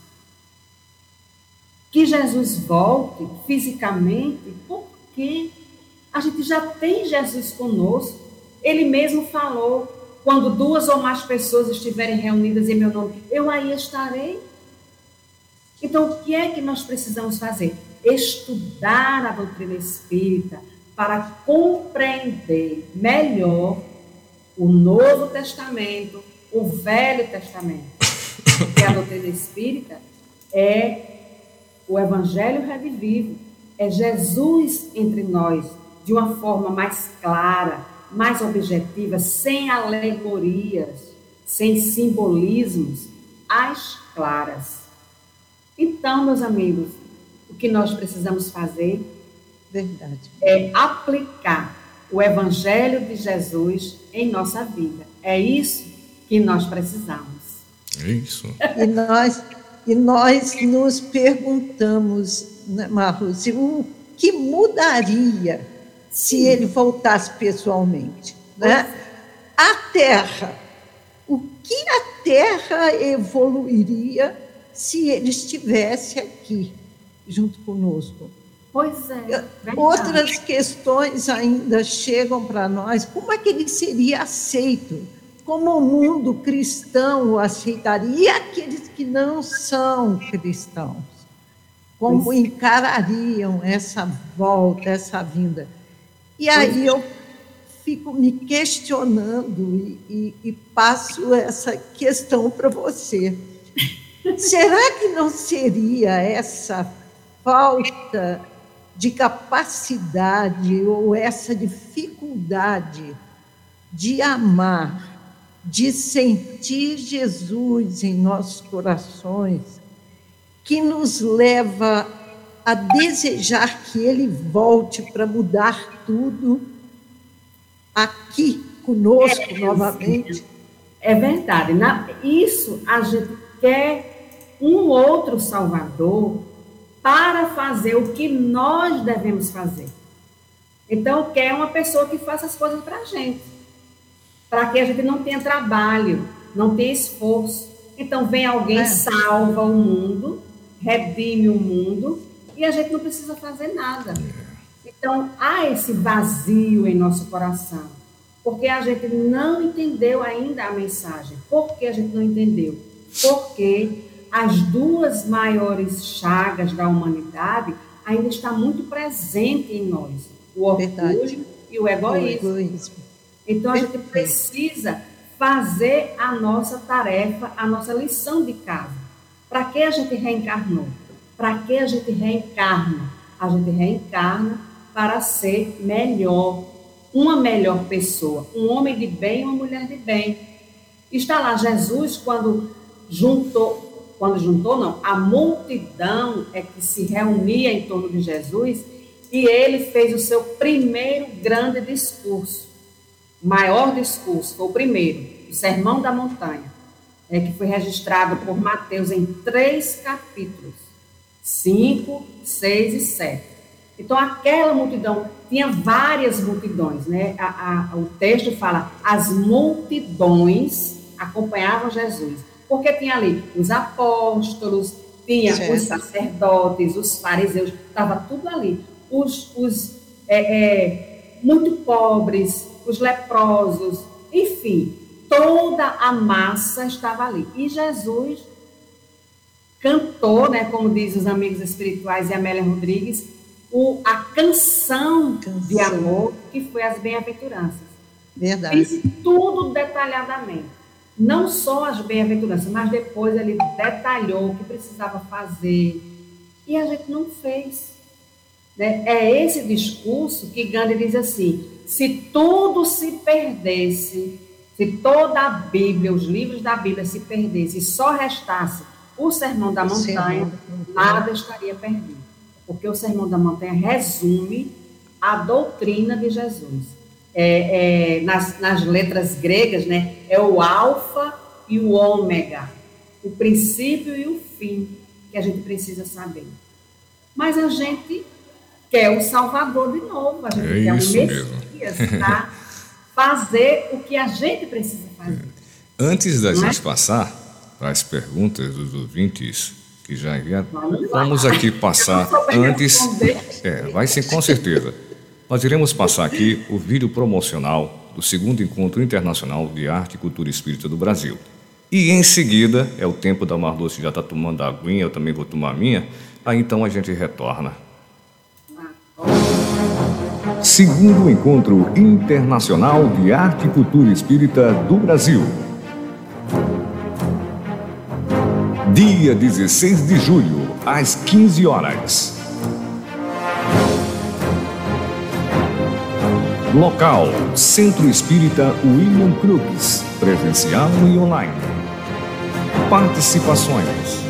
Que Jesus volte fisicamente, por quê? A gente já tem Jesus conosco. Ele mesmo falou quando duas ou mais pessoas estiverem reunidas em meu nome, eu aí estarei. Então, o que é que nós precisamos fazer? Estudar a doutrina espírita para compreender melhor o Novo Testamento, o Velho Testamento. Porque a doutrina espírita é o Evangelho revivido, é Jesus entre nós, de uma forma mais clara, mais objetiva, sem alegorias, sem simbolismos, às claras. Então, meus amigos, o que nós precisamos fazer Verdade. é aplicar o Evangelho de Jesus em nossa vida. É isso que nós precisamos. É isso. E nós, e nós nos perguntamos, né, Marluz, o que mudaria se ele voltasse pessoalmente? Né? A Terra. O que a Terra evoluiria se ele estivesse aqui, junto conosco? Pois é. Verdade. Outras questões ainda chegam para nós. Como é que ele seria aceito? Como o mundo cristão o aceitaria? E aqueles que não são cristãos? Como pois. encarariam essa volta, essa vinda? E aí eu fico me questionando e, e, e passo essa questão para você. Será que não seria essa falta de capacidade ou essa dificuldade de amar, de sentir Jesus em nossos corações, que nos leva a desejar que Ele volte para mudar tudo aqui conosco é, novamente. É verdade. isso a gente quer um outro Salvador para fazer o que nós devemos fazer. Então, quer uma pessoa que faça as coisas para a gente, para que a gente não tenha trabalho, não tenha esforço. Então, vem alguém, é. salva o mundo, redime o mundo, e a gente não precisa fazer nada. Então, há esse vazio em nosso coração, porque a gente não entendeu ainda a mensagem. Por que a gente não entendeu? Porque as duas maiores chagas da humanidade ainda está muito presente em nós, o orgulho Verdade. e o egoísmo. o egoísmo. Então a gente precisa fazer a nossa tarefa, a nossa lição de casa. Para que a gente reencarnou? Para que a gente reencarna? A gente reencarna para ser melhor, uma melhor pessoa, um homem de bem, uma mulher de bem. Está lá Jesus quando juntou quando juntou, não, a multidão é que se reunia em torno de Jesus e ele fez o seu primeiro grande discurso, maior discurso, foi o primeiro, o Sermão da Montanha, é, que foi registrado por Mateus em três capítulos, cinco, seis e sete. Então, aquela multidão, tinha várias multidões, né? A, a, o texto fala, as multidões acompanhavam Jesus porque tinha ali os apóstolos, tinha os sacerdotes, os fariseus, estava tudo ali. Os, os é, é, muito pobres, os leprosos, enfim, toda a massa estava ali. E Jesus cantou, né, como diz os amigos espirituais e Amélia Rodrigues, o, a canção, canção, de amor que foi as bem-aventuranças. Verdade. Fiz tudo detalhadamente não só as bem-aventuranças, mas depois ele detalhou o que precisava fazer. E a gente não fez. Né? É esse discurso que Gandhi diz assim: se tudo se perdesse, se toda a Bíblia, os livros da Bíblia se perdesse e só restasse o Sermão da Montanha, nada estaria perdido. Porque o Sermão da Montanha resume a doutrina de Jesus é, é, nas, nas letras gregas, né, é o alfa e o ômega, o princípio e o fim que a gente precisa saber. Mas a gente quer o Salvador de novo, a gente é quer o Messias para fazer o que a gente precisa fazer. Antes da Não gente é? passar para as perguntas dos ouvintes, que já enviaram, vamos aqui passar antes. É, vai sim, com certeza. Nós iremos passar aqui o vídeo promocional do segundo encontro internacional de arte e cultura espírita do Brasil. E em seguida, é o tempo da Marluce já está tomando a aguinha, eu também vou tomar a minha, aí então a gente retorna. Segundo Encontro Internacional de Arte e Cultura Espírita do Brasil. Dia 16 de julho, às 15 horas. Local: Centro Espírita William Crookes, presencial e online. Participações: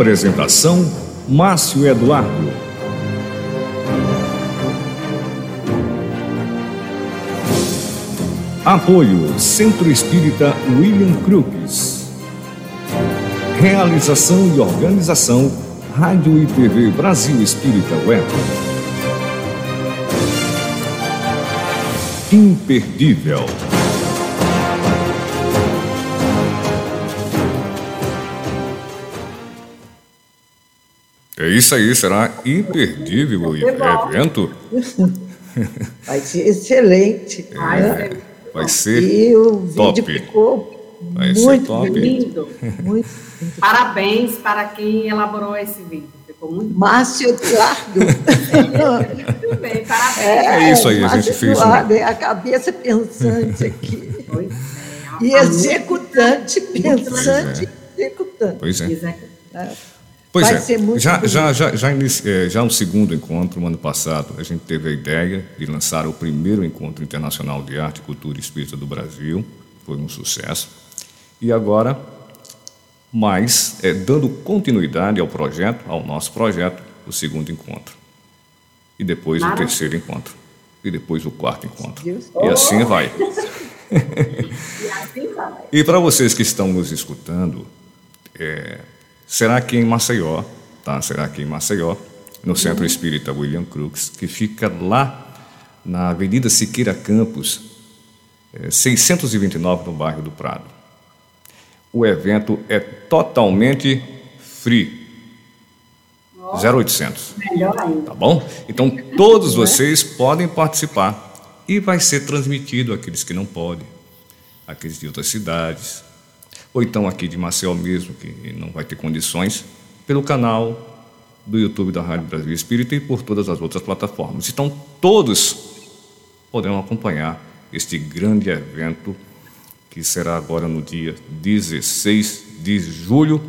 Apresentação: Márcio Eduardo. Apoio: Centro Espírita William Crookes. Realização e organização: Rádio e TV Brasil Espírita Web. Imperdível. Isso aí, será imperdível o evento. Vai ser excelente. É, né? Vai ser e o top. vídeo ficou Vai ser muito top. Lindo. Muito. Parabéns para quem elaborou esse vídeo. Ficou muito bom. Márcio Eduardo. Muito bem, parabéns. É isso aí, a Márcio gente fez Eduardo, é a cabeça pensante aqui. Pois é. E A- a executante, pensante, executante. Pois é. música- Pois Vai é, ser muito já, bonito. já, já, já, eh, já no segundo encontro, no ano passado, a gente teve a ideia de lançar o primeiro encontro internacional de arte, cultura e espírita do Brasil, foi um sucesso. E agora, mais, eh, dando continuidade ao projeto, ao nosso projeto, o segundo encontro. E depois o Maravilha. terceiro encontro. E depois o quarto encontro. E assim vai. E assim vai. E para vocês que estão nos escutando, é, será que em Maceió, tá? Será que em Maceió, no Centro Espírita William Crookes, que fica lá na Avenida Siqueira Campos, é, 629, no bairro do Prado. O evento é totalmente free. 0800 Melhor ainda. tá bom? Então todos vocês podem participar e vai ser transmitido àqueles que não podem, aqueles de outras cidades, ou então aqui de Maceió mesmo, que não vai ter condições, pelo canal do YouTube da Rádio Brasil Espírita e por todas as outras plataformas. Então todos poderão acompanhar este grande evento que será agora no dia 16 de julho,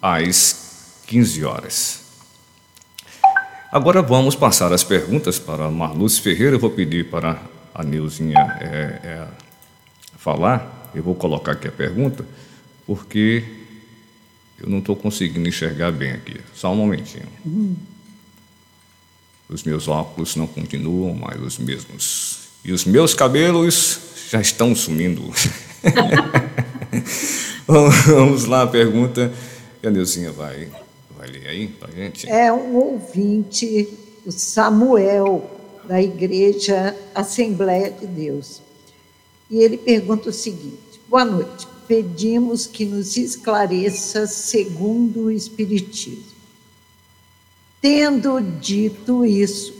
às 15 horas. Agora vamos passar as perguntas para Marluz Ferreira. Eu vou pedir para a Neuzinha é, é, falar. Eu vou colocar aqui a pergunta, porque eu não estou conseguindo enxergar bem aqui. Só um momentinho. Uhum. Os meus óculos não continuam mais os mesmos. E os meus cabelos já estão sumindo. Vamos lá, a pergunta. A Neuzinha vai Vai ler aí para gente? É um ouvinte, o Samuel, da Igreja Assembleia de Deus. E ele pergunta o seguinte: Boa noite. Pedimos que nos esclareça segundo o Espiritismo. Tendo dito isso,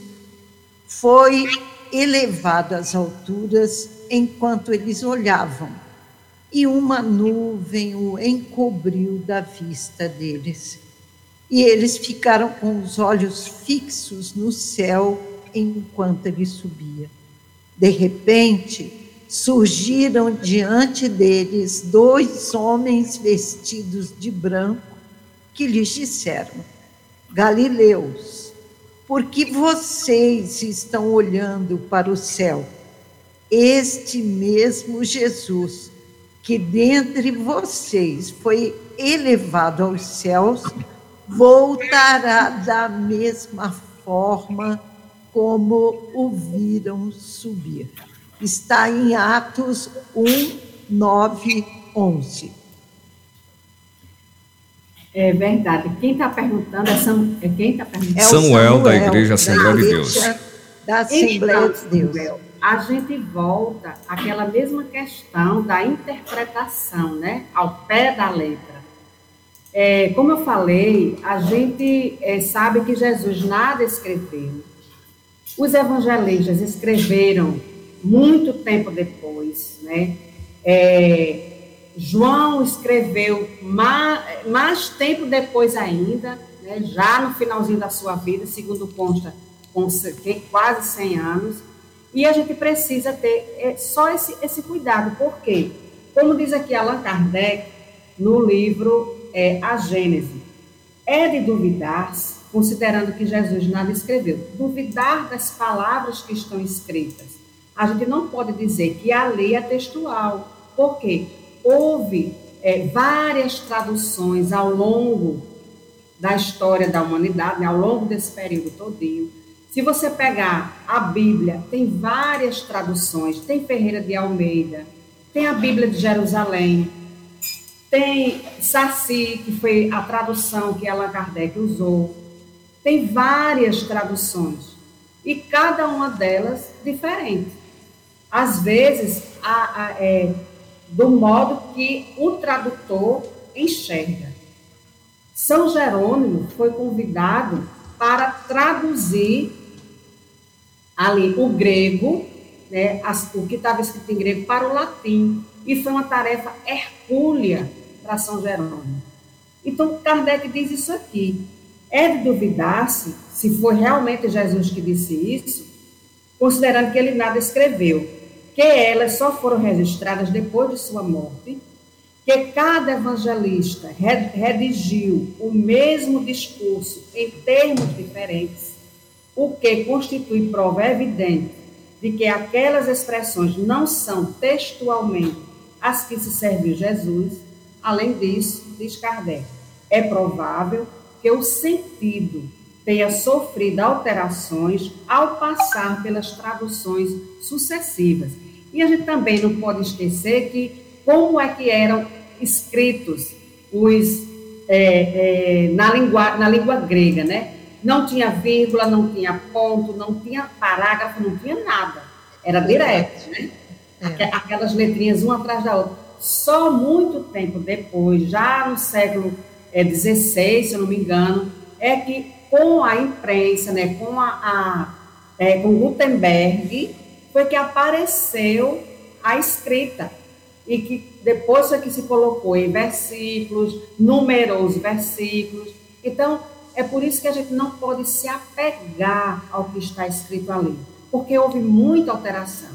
foi elevado às alturas enquanto eles olhavam, e uma nuvem o encobriu da vista deles e eles ficaram com os olhos fixos no céu enquanto ele subia. De repente, surgiram diante deles dois homens vestidos de branco que lhes disseram: Galileus, por que vocês estão olhando para o céu? Este mesmo Jesus, que dentre vocês foi elevado aos céus, voltará da mesma forma como o viram subir. Está em Atos 1, 9, 11. É verdade. Quem está perguntando é, Sam, é quem está perguntando? É Samuel, Samuel, da Igreja Assembleia de Deus. Da Assembleia de Deus. A gente volta àquela mesma questão da interpretação, né? Ao pé da letra. É, como eu falei, a gente é, sabe que Jesus nada escreveu. Os evangelistas escreveram muito tempo depois, né? É, João escreveu mais, mais, tempo depois ainda, né? já no finalzinho da sua vida, segundo consta, com quase 100 anos. E a gente precisa ter é, só esse, esse cuidado, porque, como diz aqui Allan Kardec, no livro é a Gênese. É de duvidar-se, considerando que Jesus nada escreveu, duvidar das palavras que estão escritas. A gente não pode dizer que a lei é textual, porque houve é, várias traduções ao longo da história da humanidade, ao longo desse período todinho. Se você pegar a Bíblia, tem várias traduções, tem Ferreira de Almeida, tem a Bíblia de Jerusalém, tem Saci, que foi a tradução que Allan Kardec usou. Tem várias traduções. E cada uma delas diferente. Às vezes, a, a, é, do modo que o tradutor enxerga. São Jerônimo foi convidado para traduzir ali o grego, né, as, o que estava escrito em grego, para o latim. E foi uma tarefa hercúlea para São Jerônimo. Então, Kardec diz isso aqui. É de duvidar-se se foi realmente Jesus que disse isso, considerando que ele nada escreveu, que elas só foram registradas depois de sua morte, que cada evangelista redigiu o mesmo discurso em termos diferentes, o que constitui prova evidente de que aquelas expressões não são textualmente as que se serviu Jesus, Além disso, diz Kardec, é provável que o sentido tenha sofrido alterações ao passar pelas traduções sucessivas. E a gente também não pode esquecer que como é que eram escritos os é, é, na, língua, na língua grega, né? Não tinha vírgula, não tinha ponto, não tinha parágrafo, não tinha nada. Era direto, né? É. Aquelas letrinhas uma atrás da outra. Só muito tempo depois, já no século XVI, é, se eu não me engano, é que com a imprensa, né, com, a, a é, com Gutenberg, foi que apareceu a escrita. E que depois foi que se colocou em versículos, numerou os versículos. Então, é por isso que a gente não pode se apegar ao que está escrito ali, porque houve muita alteração.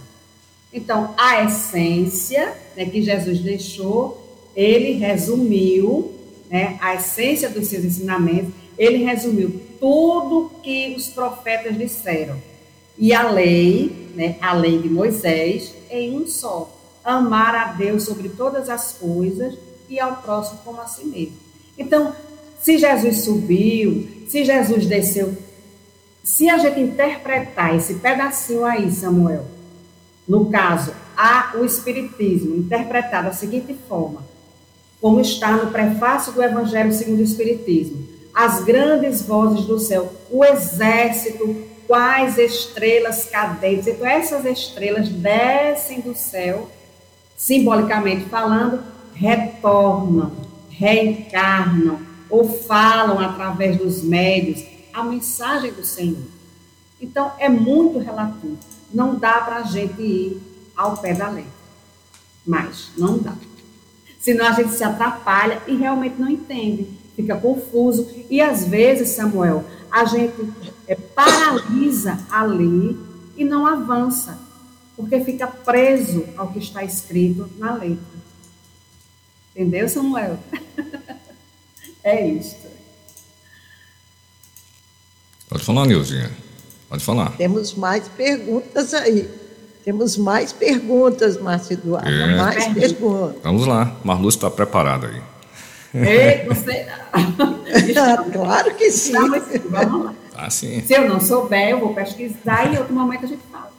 Então, a essência né, que Jesus deixou, ele resumiu né, a essência dos seus ensinamentos, ele resumiu tudo que os profetas disseram. E a lei, né, a lei de Moisés, em um só. Amar a Deus sobre todas as coisas e ao próximo como a si mesmo. Então, se Jesus subiu, se Jesus desceu, se a gente interpretar esse pedacinho aí, Samuel, no caso, há o Espiritismo interpretado da seguinte forma, como está no prefácio do Evangelho segundo o Espiritismo, as grandes vozes do céu, o exército, quais estrelas cadentes. Então, essas estrelas descem do céu, simbolicamente falando, retornam, reencarnam ou falam através dos médios a mensagem do Senhor. Então, é muito relativo. Não dá para a gente ir ao pé da letra. Mas, não dá. Senão a gente se atrapalha e realmente não entende. Fica confuso. E às vezes, Samuel, a gente é, paralisa ali e não avança. Porque fica preso ao que está escrito na letra. Entendeu, Samuel? é isto. Pode falar, Nilzinha. Pode falar. Temos mais perguntas aí. Temos mais perguntas, Márcio Eduardo. É. Mais perguntas. Vamos lá. Marluz está preparada aí. Ei, você... claro que sim. Vamos lá. Ah, sim. Se eu não souber, eu vou pesquisar e em outro momento a gente fala.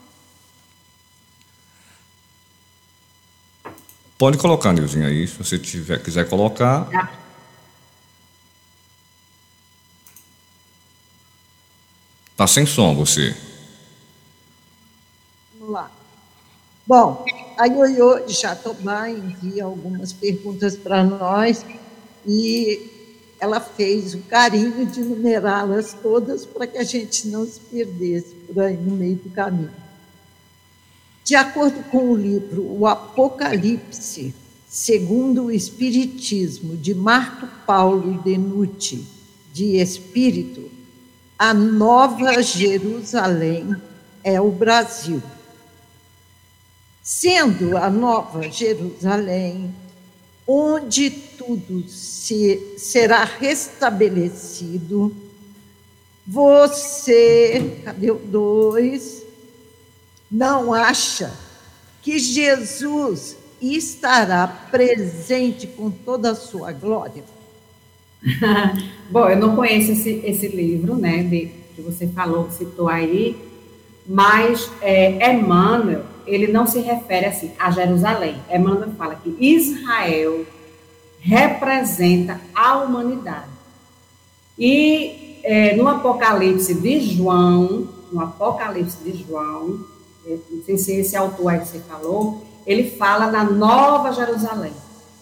Pode colocar, Nilzinha, aí, se você tiver, quiser colocar. Tá. Tá sem som você. Vamos lá. Bom, a Ioiô de Jatobá envia algumas perguntas para nós e ela fez o carinho de numerá-las todas para que a gente não se perdesse por aí no meio do caminho. De acordo com o livro O Apocalipse, segundo o Espiritismo, de Marco Paulo Denucci, de Espírito, a Nova Jerusalém é o Brasil. Sendo a Nova Jerusalém onde tudo se, será restabelecido, você, cadê o dois? Não acha que Jesus estará presente com toda a sua glória? Bom, eu não conheço esse, esse livro, né, de, que você falou, citou aí, mas é, Emmanuel, ele não se refere assim a Jerusalém. Emmanuel fala que Israel representa a humanidade. E é, no Apocalipse de João, no Apocalipse de João, é, não sei se esse autor aí que você falou, ele fala na Nova Jerusalém,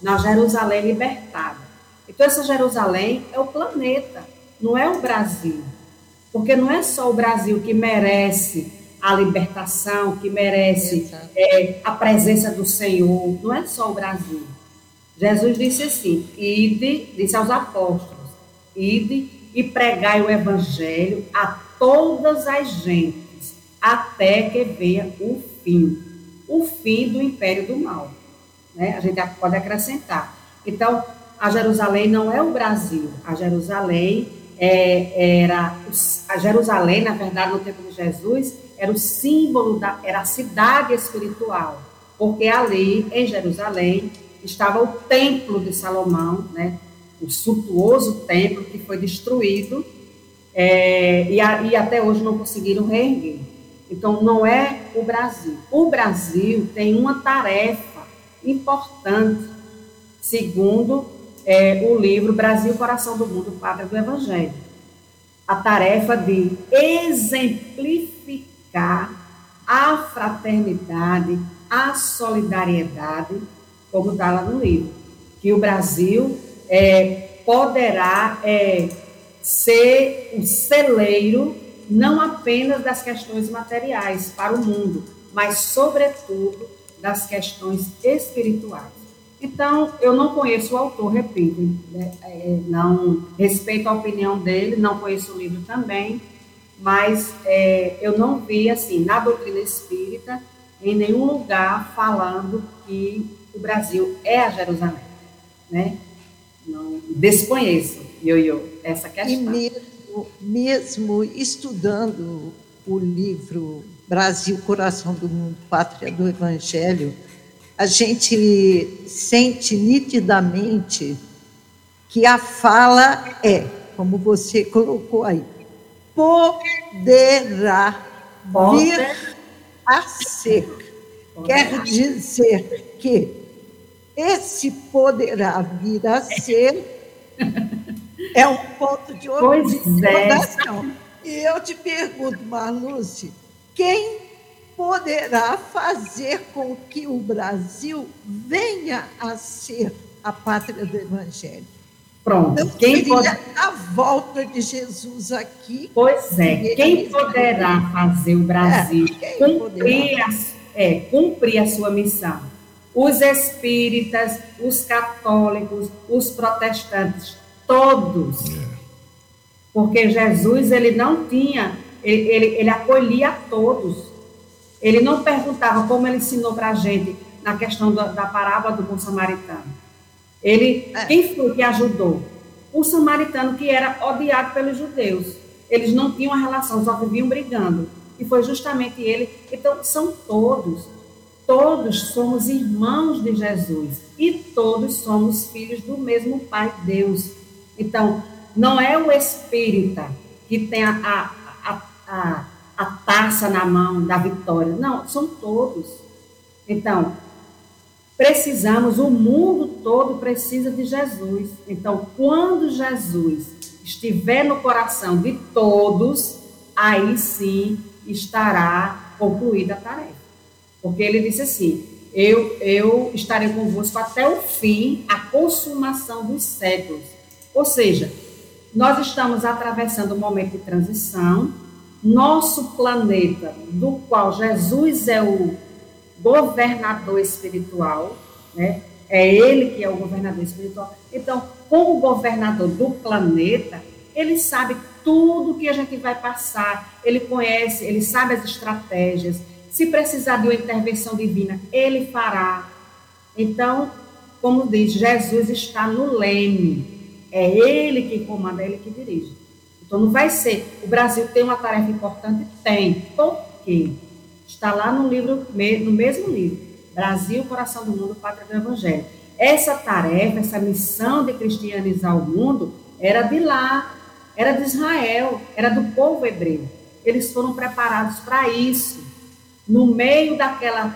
na Jerusalém libertada. Então, essa Jerusalém é o planeta, não é o Brasil. Porque não é só o Brasil que merece a libertação, que merece é, a presença do Senhor, não é só o Brasil. Jesus disse assim: ide, disse aos apóstolos, ide e pregai o evangelho a todas as gentes, até que venha o fim o fim do império do mal. Né? A gente pode acrescentar. Então, a Jerusalém não é o Brasil. A Jerusalém é, era a Jerusalém, na verdade, no tempo de Jesus, era o símbolo da era a cidade espiritual, porque ali em Jerusalém estava o templo de Salomão, né? O suntuoso templo que foi destruído é, e, a, e até hoje não conseguiram reerguer. Então, não é o Brasil. O Brasil tem uma tarefa importante, segundo é, o livro Brasil, Coração do Mundo, Pátria do Evangelho. A tarefa de exemplificar a fraternidade, a solidariedade, como está lá no livro. Que o Brasil é, poderá é, ser o celeiro não apenas das questões materiais para o mundo, mas, sobretudo, das questões espirituais. Então, eu não conheço o autor, repito, né? é, não respeito a opinião dele, não conheço o livro também, mas é, eu não vi, assim, na doutrina espírita, em nenhum lugar falando que o Brasil é a Jerusalém, né? não desconheço, Ioiô, essa questão. E mesmo, mesmo estudando o livro Brasil, Coração do Mundo, Pátria do Evangelho, a gente sente nitidamente que a fala é, como você colocou aí, poderá vir a ser. Quer dizer que esse poderá vir a ser é um ponto de observação. É. E eu te pergunto, Marluce, quem poderá fazer com que o Brasil venha a ser a pátria do Evangelho? Pronto. Não quem pode... a volta de Jesus aqui. Pois é. Quem poderá fazer o Brasil é, cumprir, a, é, cumprir a sua missão? Os espíritas, os católicos, os protestantes, todos. É. Porque Jesus, ele não tinha, ele, ele, ele acolhia a todos. Ele não perguntava como ele ensinou para a gente na questão da, da parábola do bom samaritano. Ele, é. quem foi que ajudou? O samaritano que era odiado pelos judeus. Eles não tinham uma relação, só viviam brigando. E foi justamente ele. Então, são todos. Todos somos irmãos de Jesus. E todos somos filhos do mesmo Pai, Deus. Então, não é o espírita que tem a, a, a, a, taça na mão da vitória. Não, são todos. Então, precisamos, o mundo todo precisa de Jesus. Então, quando Jesus estiver no coração de todos, aí sim estará concluída a tarefa. Porque ele disse assim: eu, eu estarei convosco até o fim, a consumação dos séculos. Ou seja, nós estamos atravessando um momento de transição. Nosso planeta, do qual Jesus é o governador espiritual, né? É ele que é o governador espiritual. Então, como governador do planeta, ele sabe tudo que a gente vai passar, ele conhece, ele sabe as estratégias. Se precisar de uma intervenção divina, ele fará. Então, como diz, Jesus está no leme. É ele que comanda, é ele que dirige. Então, não vai ser. O Brasil tem uma tarefa importante? Tem. Por quê? Está lá no livro, no mesmo livro, Brasil, Coração do Mundo, Pátria do Evangelho. Essa tarefa, essa missão de cristianizar o mundo era de lá, era de Israel, era do povo hebreu. Eles foram preparados para isso. No meio daquela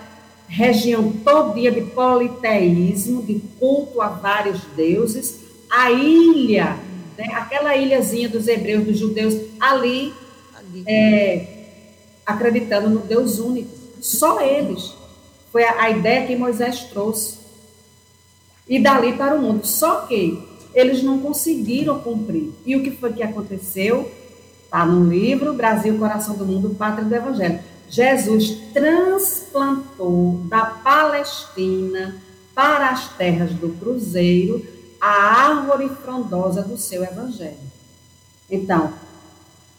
região todinha de politeísmo, de culto a vários deuses, a ilha, né, aquela ilhazinha dos hebreus, dos judeus, ali, ali. É, acreditando no Deus único. Só eles. Foi a, a ideia que Moisés trouxe. E dali para o mundo. Só que eles não conseguiram cumprir. E o que foi que aconteceu? Está no livro Brasil, Coração do Mundo, Pátria do Evangelho. Jesus transplantou da Palestina para as terras do Cruzeiro a árvore frondosa do seu Evangelho. Então,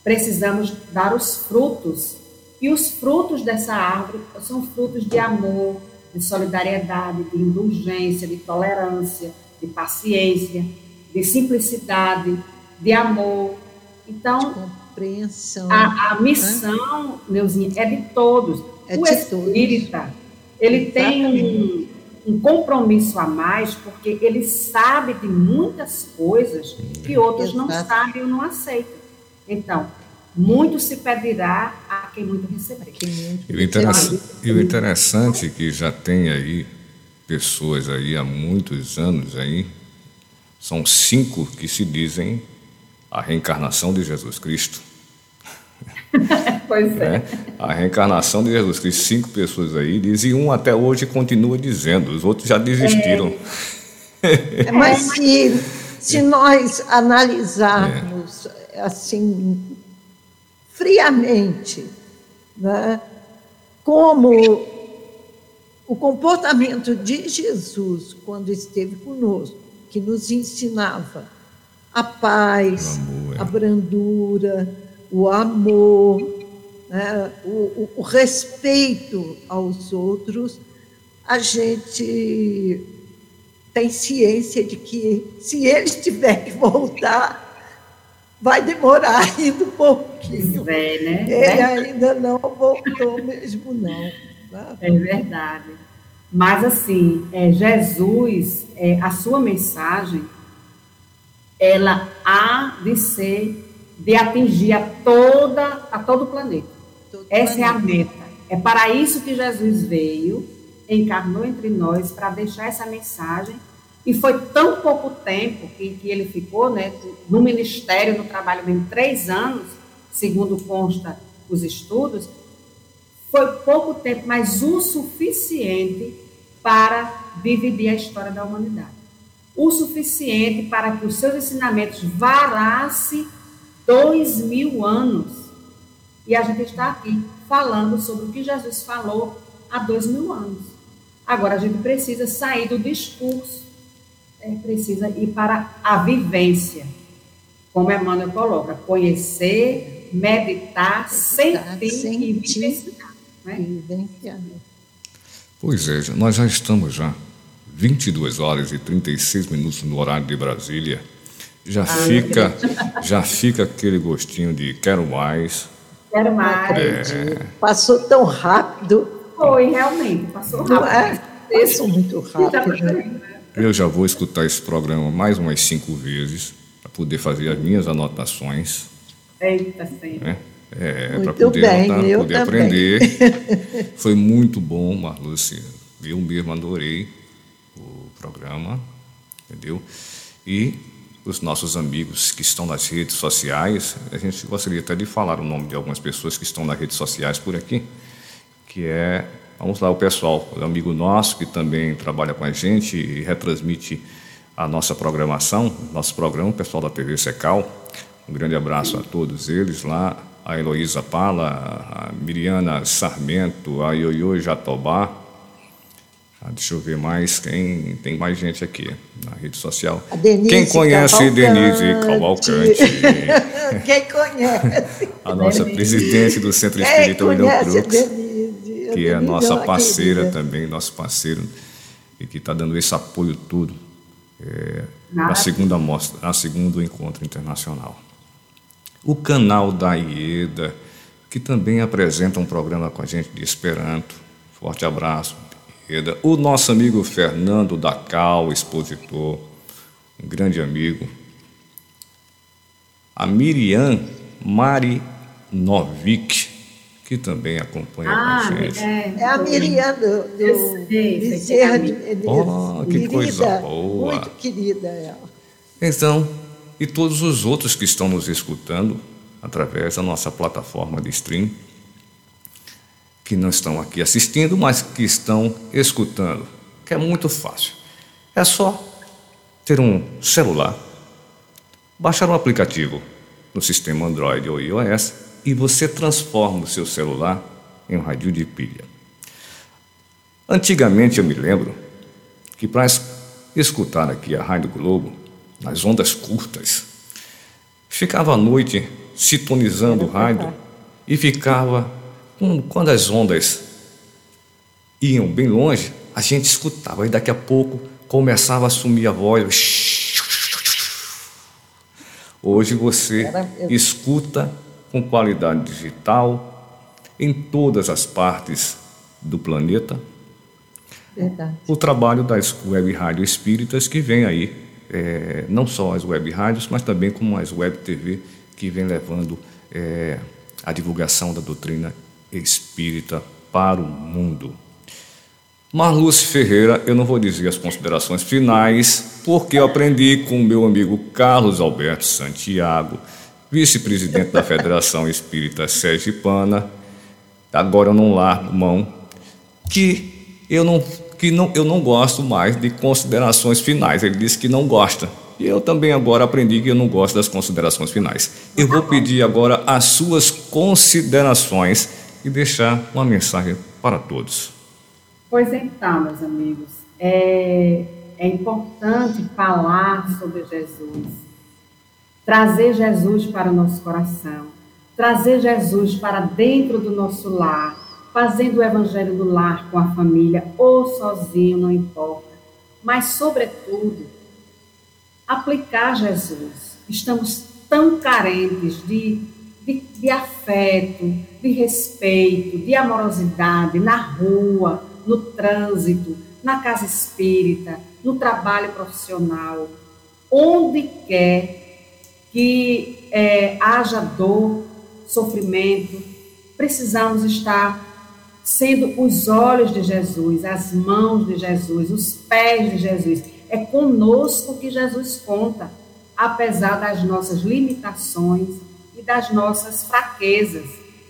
precisamos dar os frutos e os frutos dessa árvore são frutos de amor, de solidariedade, de indulgência, de tolerância, de paciência, de simplicidade, de amor. Então, de compreensão. A, a missão, né? Neuzinha, é de todos. É o de espírita, todos. ele tem um, um compromisso a mais, porque ele sabe de muitas coisas que outros Exato. não sabem ou não aceitam. Então, muito se pedirá a quem muito receberá. E o, interessante, e o interessante é que já tem aí pessoas aí há muitos anos aí, são cinco que se dizem a reencarnação de Jesus Cristo. pois é. é. A reencarnação de Jesus Cristo, cinco pessoas aí dizem, e um até hoje continua dizendo, os outros já desistiram. É. Mas se, se nós analisarmos é. assim friamente né, como o comportamento de Jesus quando esteve conosco, que nos ensinava a paz, amor, é. a brandura, o amor, né, o, o, respeito aos outros, a gente tem ciência de que, se eles tiverem que voltar, vai demorar ainda um pouquinho. É, né? Ele ainda não voltou mesmo, não. É verdade. Mas, assim, é, Jesus, é, a sua mensagem, ela há de ser, de atingir a, toda, a todo o planeta. Todo Essa planeta. é a meta. É para isso que Jesus veio, encarnou entre nós, para deixar essa mensagem. E foi tão pouco tempo que, que ele ficou né, no ministério, no trabalho mesmo, três anos, segundo consta os estudos, foi pouco tempo, mas o suficiente para dividir a história da humanidade. O suficiente para que os seus ensinamentos varassem dois mil anos. E a gente está aqui falando sobre o que Jesus falou há dois mil anos. Agora a gente precisa sair do discurso, é, precisa ir para a vivência. Como Emmanuel coloca, conhecer, meditar, sentir, sentir e vivenciar. Né? Pois é, nós já estamos já 22 horas e 36 minutos no horário de Brasília. Já ah, fica, já fica aquele gostinho de quero mais. Quero mais. É... Passou tão rápido. Foi, realmente, passou rápido. É? Passou muito rápido. Eu já vou escutar esse programa mais umas cinco vezes para poder fazer as minhas anotações. Eita, sim. É? É, para poder, bem, notar, poder aprender. Foi muito bom, Marluce. Eu mesmo adorei o programa, entendeu? E os nossos amigos que estão nas redes sociais, a gente gostaria até de falar o nome de algumas pessoas que estão nas redes sociais por aqui, que é, vamos lá, o pessoal, o amigo nosso que também trabalha com a gente e retransmite a nossa programação, nosso programa, o pessoal da TV Secal. Um grande abraço a todos eles lá, a Heloísa Pala, a Miriana Sarmento, a Ioiô Jatobá. Ah, deixa eu ver mais, quem tem mais gente aqui na rede social. A Denise quem conhece Cavalcante. Denise Cavalcante? quem conhece? A nossa presidente do Centro Espírita William Crux, que é a nossa parceira também, nosso parceiro, e que está dando esse apoio todo é, para a segunda mostra, a segundo encontro internacional o canal da IEDA, que também apresenta um programa com a gente de Esperanto. Forte abraço, IEDA. O nosso amigo Fernando Dacal, expositor, um grande amigo. A Miriam Marinovic, que também acompanha ah, com a gente. É, é a Miriam do, do Bezerra de Oh, que querida, coisa boa. Muito querida ela. Então, e todos os outros que estão nos escutando através da nossa plataforma de stream, que não estão aqui assistindo, mas que estão escutando, que é muito fácil. É só ter um celular, baixar um aplicativo no sistema Android ou iOS e você transforma o seu celular em um rádio de pilha. Antigamente eu me lembro que para escutar aqui a Rádio Globo, nas ondas curtas. Ficava à noite sintonizando o rádio e ficava, quando as ondas iam bem longe, a gente escutava e daqui a pouco começava a sumir a voz. Hoje você escuta com qualidade digital em todas as partes do planeta. Verdade. O trabalho das web rádio espíritas que vem aí é, não só as web rádios, mas também como as web TV que vem levando é, a divulgação da doutrina espírita para o mundo. Marluce Ferreira, eu não vou dizer as considerações finais, porque eu aprendi com meu amigo Carlos Alberto Santiago, vice-presidente da Federação Espírita Sergipana, agora eu não largo mão, que eu não que não, eu não gosto mais de considerações finais. Ele disse que não gosta. E eu também agora aprendi que eu não gosto das considerações finais. Eu vou pedir agora as suas considerações e deixar uma mensagem para todos. Pois então, meus amigos, é, é importante falar sobre Jesus, trazer Jesus para o nosso coração, trazer Jesus para dentro do nosso lar, fazendo o evangelho do lar com a família ou sozinho, não importa. mas, sobretudo, aplicar Jesus. Estamos tão carentes de, de, de afeto, de respeito, de amorosidade na rua, no trânsito, na casa espírita, no trabalho profissional, onde quer que é, haja dor, sofrimento, precisamos estar sendo os olhos de Jesus, as mãos de Jesus, os pés de Jesus. É conosco que Jesus conta, apesar das nossas limitações e das nossas fraquezas.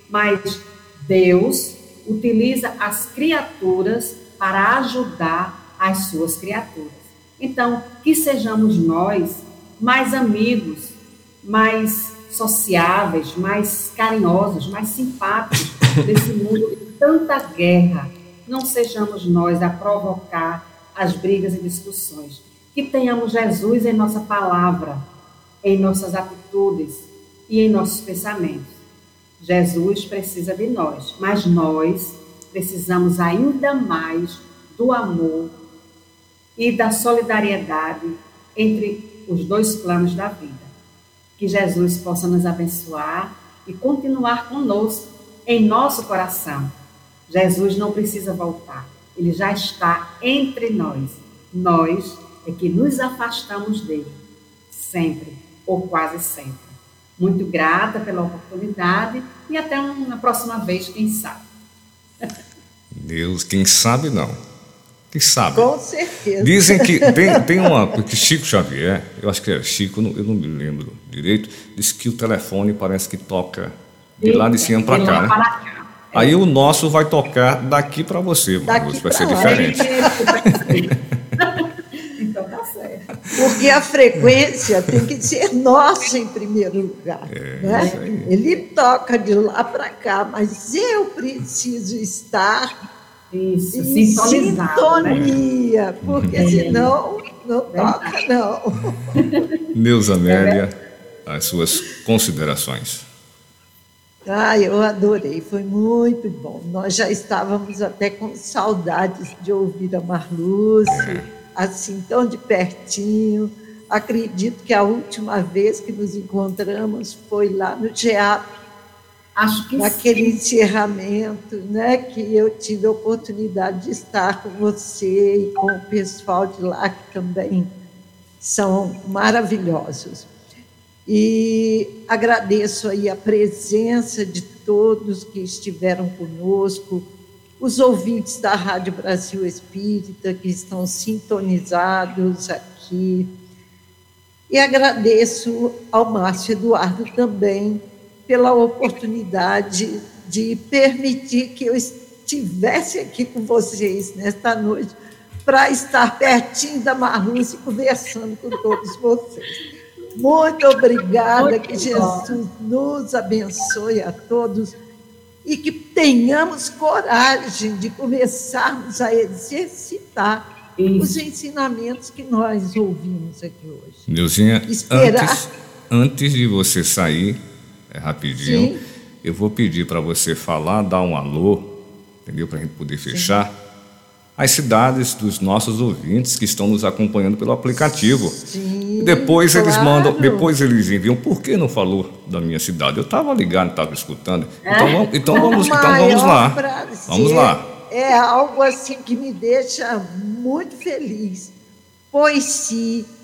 Mas Deus utiliza as criaturas para ajudar as suas criaturas. Então, que sejamos nós mais amigos, mais sociáveis, mais carinhosos, mais simpáticos desse mundo tanta guerra. Não sejamos nós a provocar as brigas e discussões. Que tenhamos Jesus em nossa palavra, em nossas atitudes e em nossos pensamentos. Jesus precisa de nós, mas nós precisamos ainda mais do amor e da solidariedade entre os dois planos da vida. Que Jesus possa nos abençoar e continuar conosco em nosso coração. Jesus não precisa voltar, ele já está entre nós. Nós é que nos afastamos dele, sempre ou quase sempre. Muito grata pela oportunidade e até uma próxima vez, quem sabe. Deus, quem sabe não. Quem sabe? Com certeza. Dizem que tem, tem uma. Porque Chico Xavier, eu acho que é Chico, eu não, eu não me lembro direito, disse que o telefone parece que toca de lá de cima para cá, né? Aí o nosso vai tocar daqui para você, daqui vai ser lá. diferente. então tá certo. Porque a frequência tem que ser nossa em primeiro lugar. É, né? Ele toca de lá para cá, mas eu preciso estar isso, em sintonia, né? porque é. senão não toca, não. Neuza Amélia, as suas considerações. Ah, eu adorei, foi muito bom. Nós já estávamos até com saudades de ouvir a Marluce, assim, tão de pertinho. Acredito que a última vez que nos encontramos foi lá no GEAP, Acho que naquele sim. encerramento, né, que eu tive a oportunidade de estar com você e com o pessoal de lá, que também são maravilhosos. E agradeço aí a presença de todos que estiveram conosco, os ouvintes da Rádio Brasil Espírita que estão sintonizados aqui. E agradeço ao Márcio Eduardo também pela oportunidade de permitir que eu estivesse aqui com vocês nesta noite para estar pertinho da Marluce conversando com todos vocês. Muito obrigada, Muito que Jesus nos abençoe a todos e que tenhamos coragem de começarmos a exercitar Isso. os ensinamentos que nós ouvimos aqui hoje. Esperar... antes, antes de você sair, é rapidinho, Sim. eu vou pedir para você falar, dar um alô, entendeu? Para a gente poder fechar. Sim as cidades dos nossos ouvintes que estão nos acompanhando pelo aplicativo. Sim, depois claro. eles mandam, depois eles enviam, por que não falou da minha cidade? Eu estava ligado, estava escutando. Então, vamos, então, vamos, então vamos lá. Prazer. Vamos lá. É algo assim que me deixa muito feliz. Pois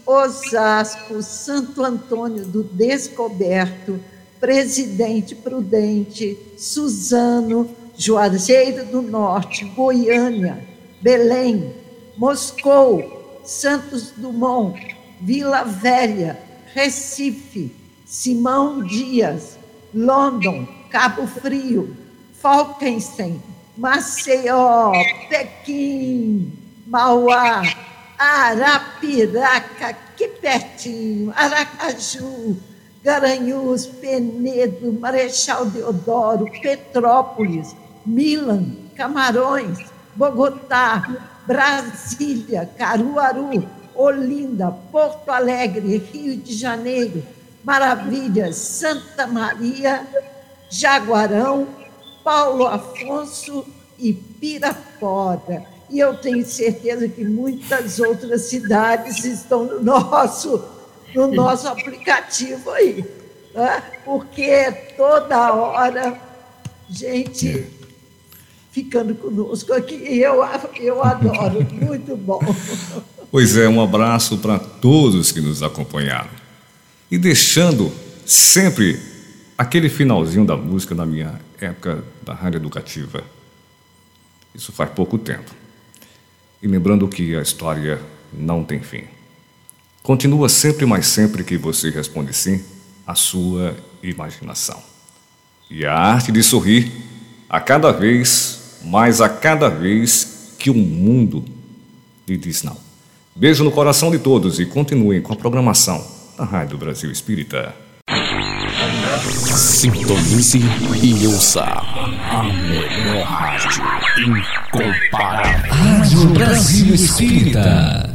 Osasco, Santo Antônio do Descoberto, Presidente Prudente, Suzano, Juazeiro do Norte, Goiânia, Belém, Moscou, Santos Dumont, Vila Velha, Recife, Simão Dias, London, Cabo Frio, Falkenstein, Maceió, Pequim, Mauá, Arapiraca, aqui pertinho, Aracaju, Garanhuns, Penedo, Marechal Deodoro, Petrópolis, Milan, Camarões, Bogotá, Brasília, Caruaru, Olinda, Porto Alegre, Rio de Janeiro, Maravilhas, Santa Maria, Jaguarão, Paulo Afonso e Pirapora. e eu tenho certeza que muitas outras cidades estão no nosso, no nosso aplicativo aí, né? porque toda hora gente ficando conosco aqui, e eu, eu adoro, muito bom. Pois é, um abraço para todos que nos acompanharam. E deixando sempre aquele finalzinho da música na minha época da rádio educativa. Isso faz pouco tempo. E lembrando que a história não tem fim. Continua sempre mais sempre que você responde sim a sua imaginação. E a arte de sorrir a cada vez, mais a cada vez que o mundo lhe diz não. Beijo no coração de todos e continuem com a programação da Rádio Brasil Espírita. Sintonize e ouça a melhor rádio incomparável. Rádio Brasil Espírita.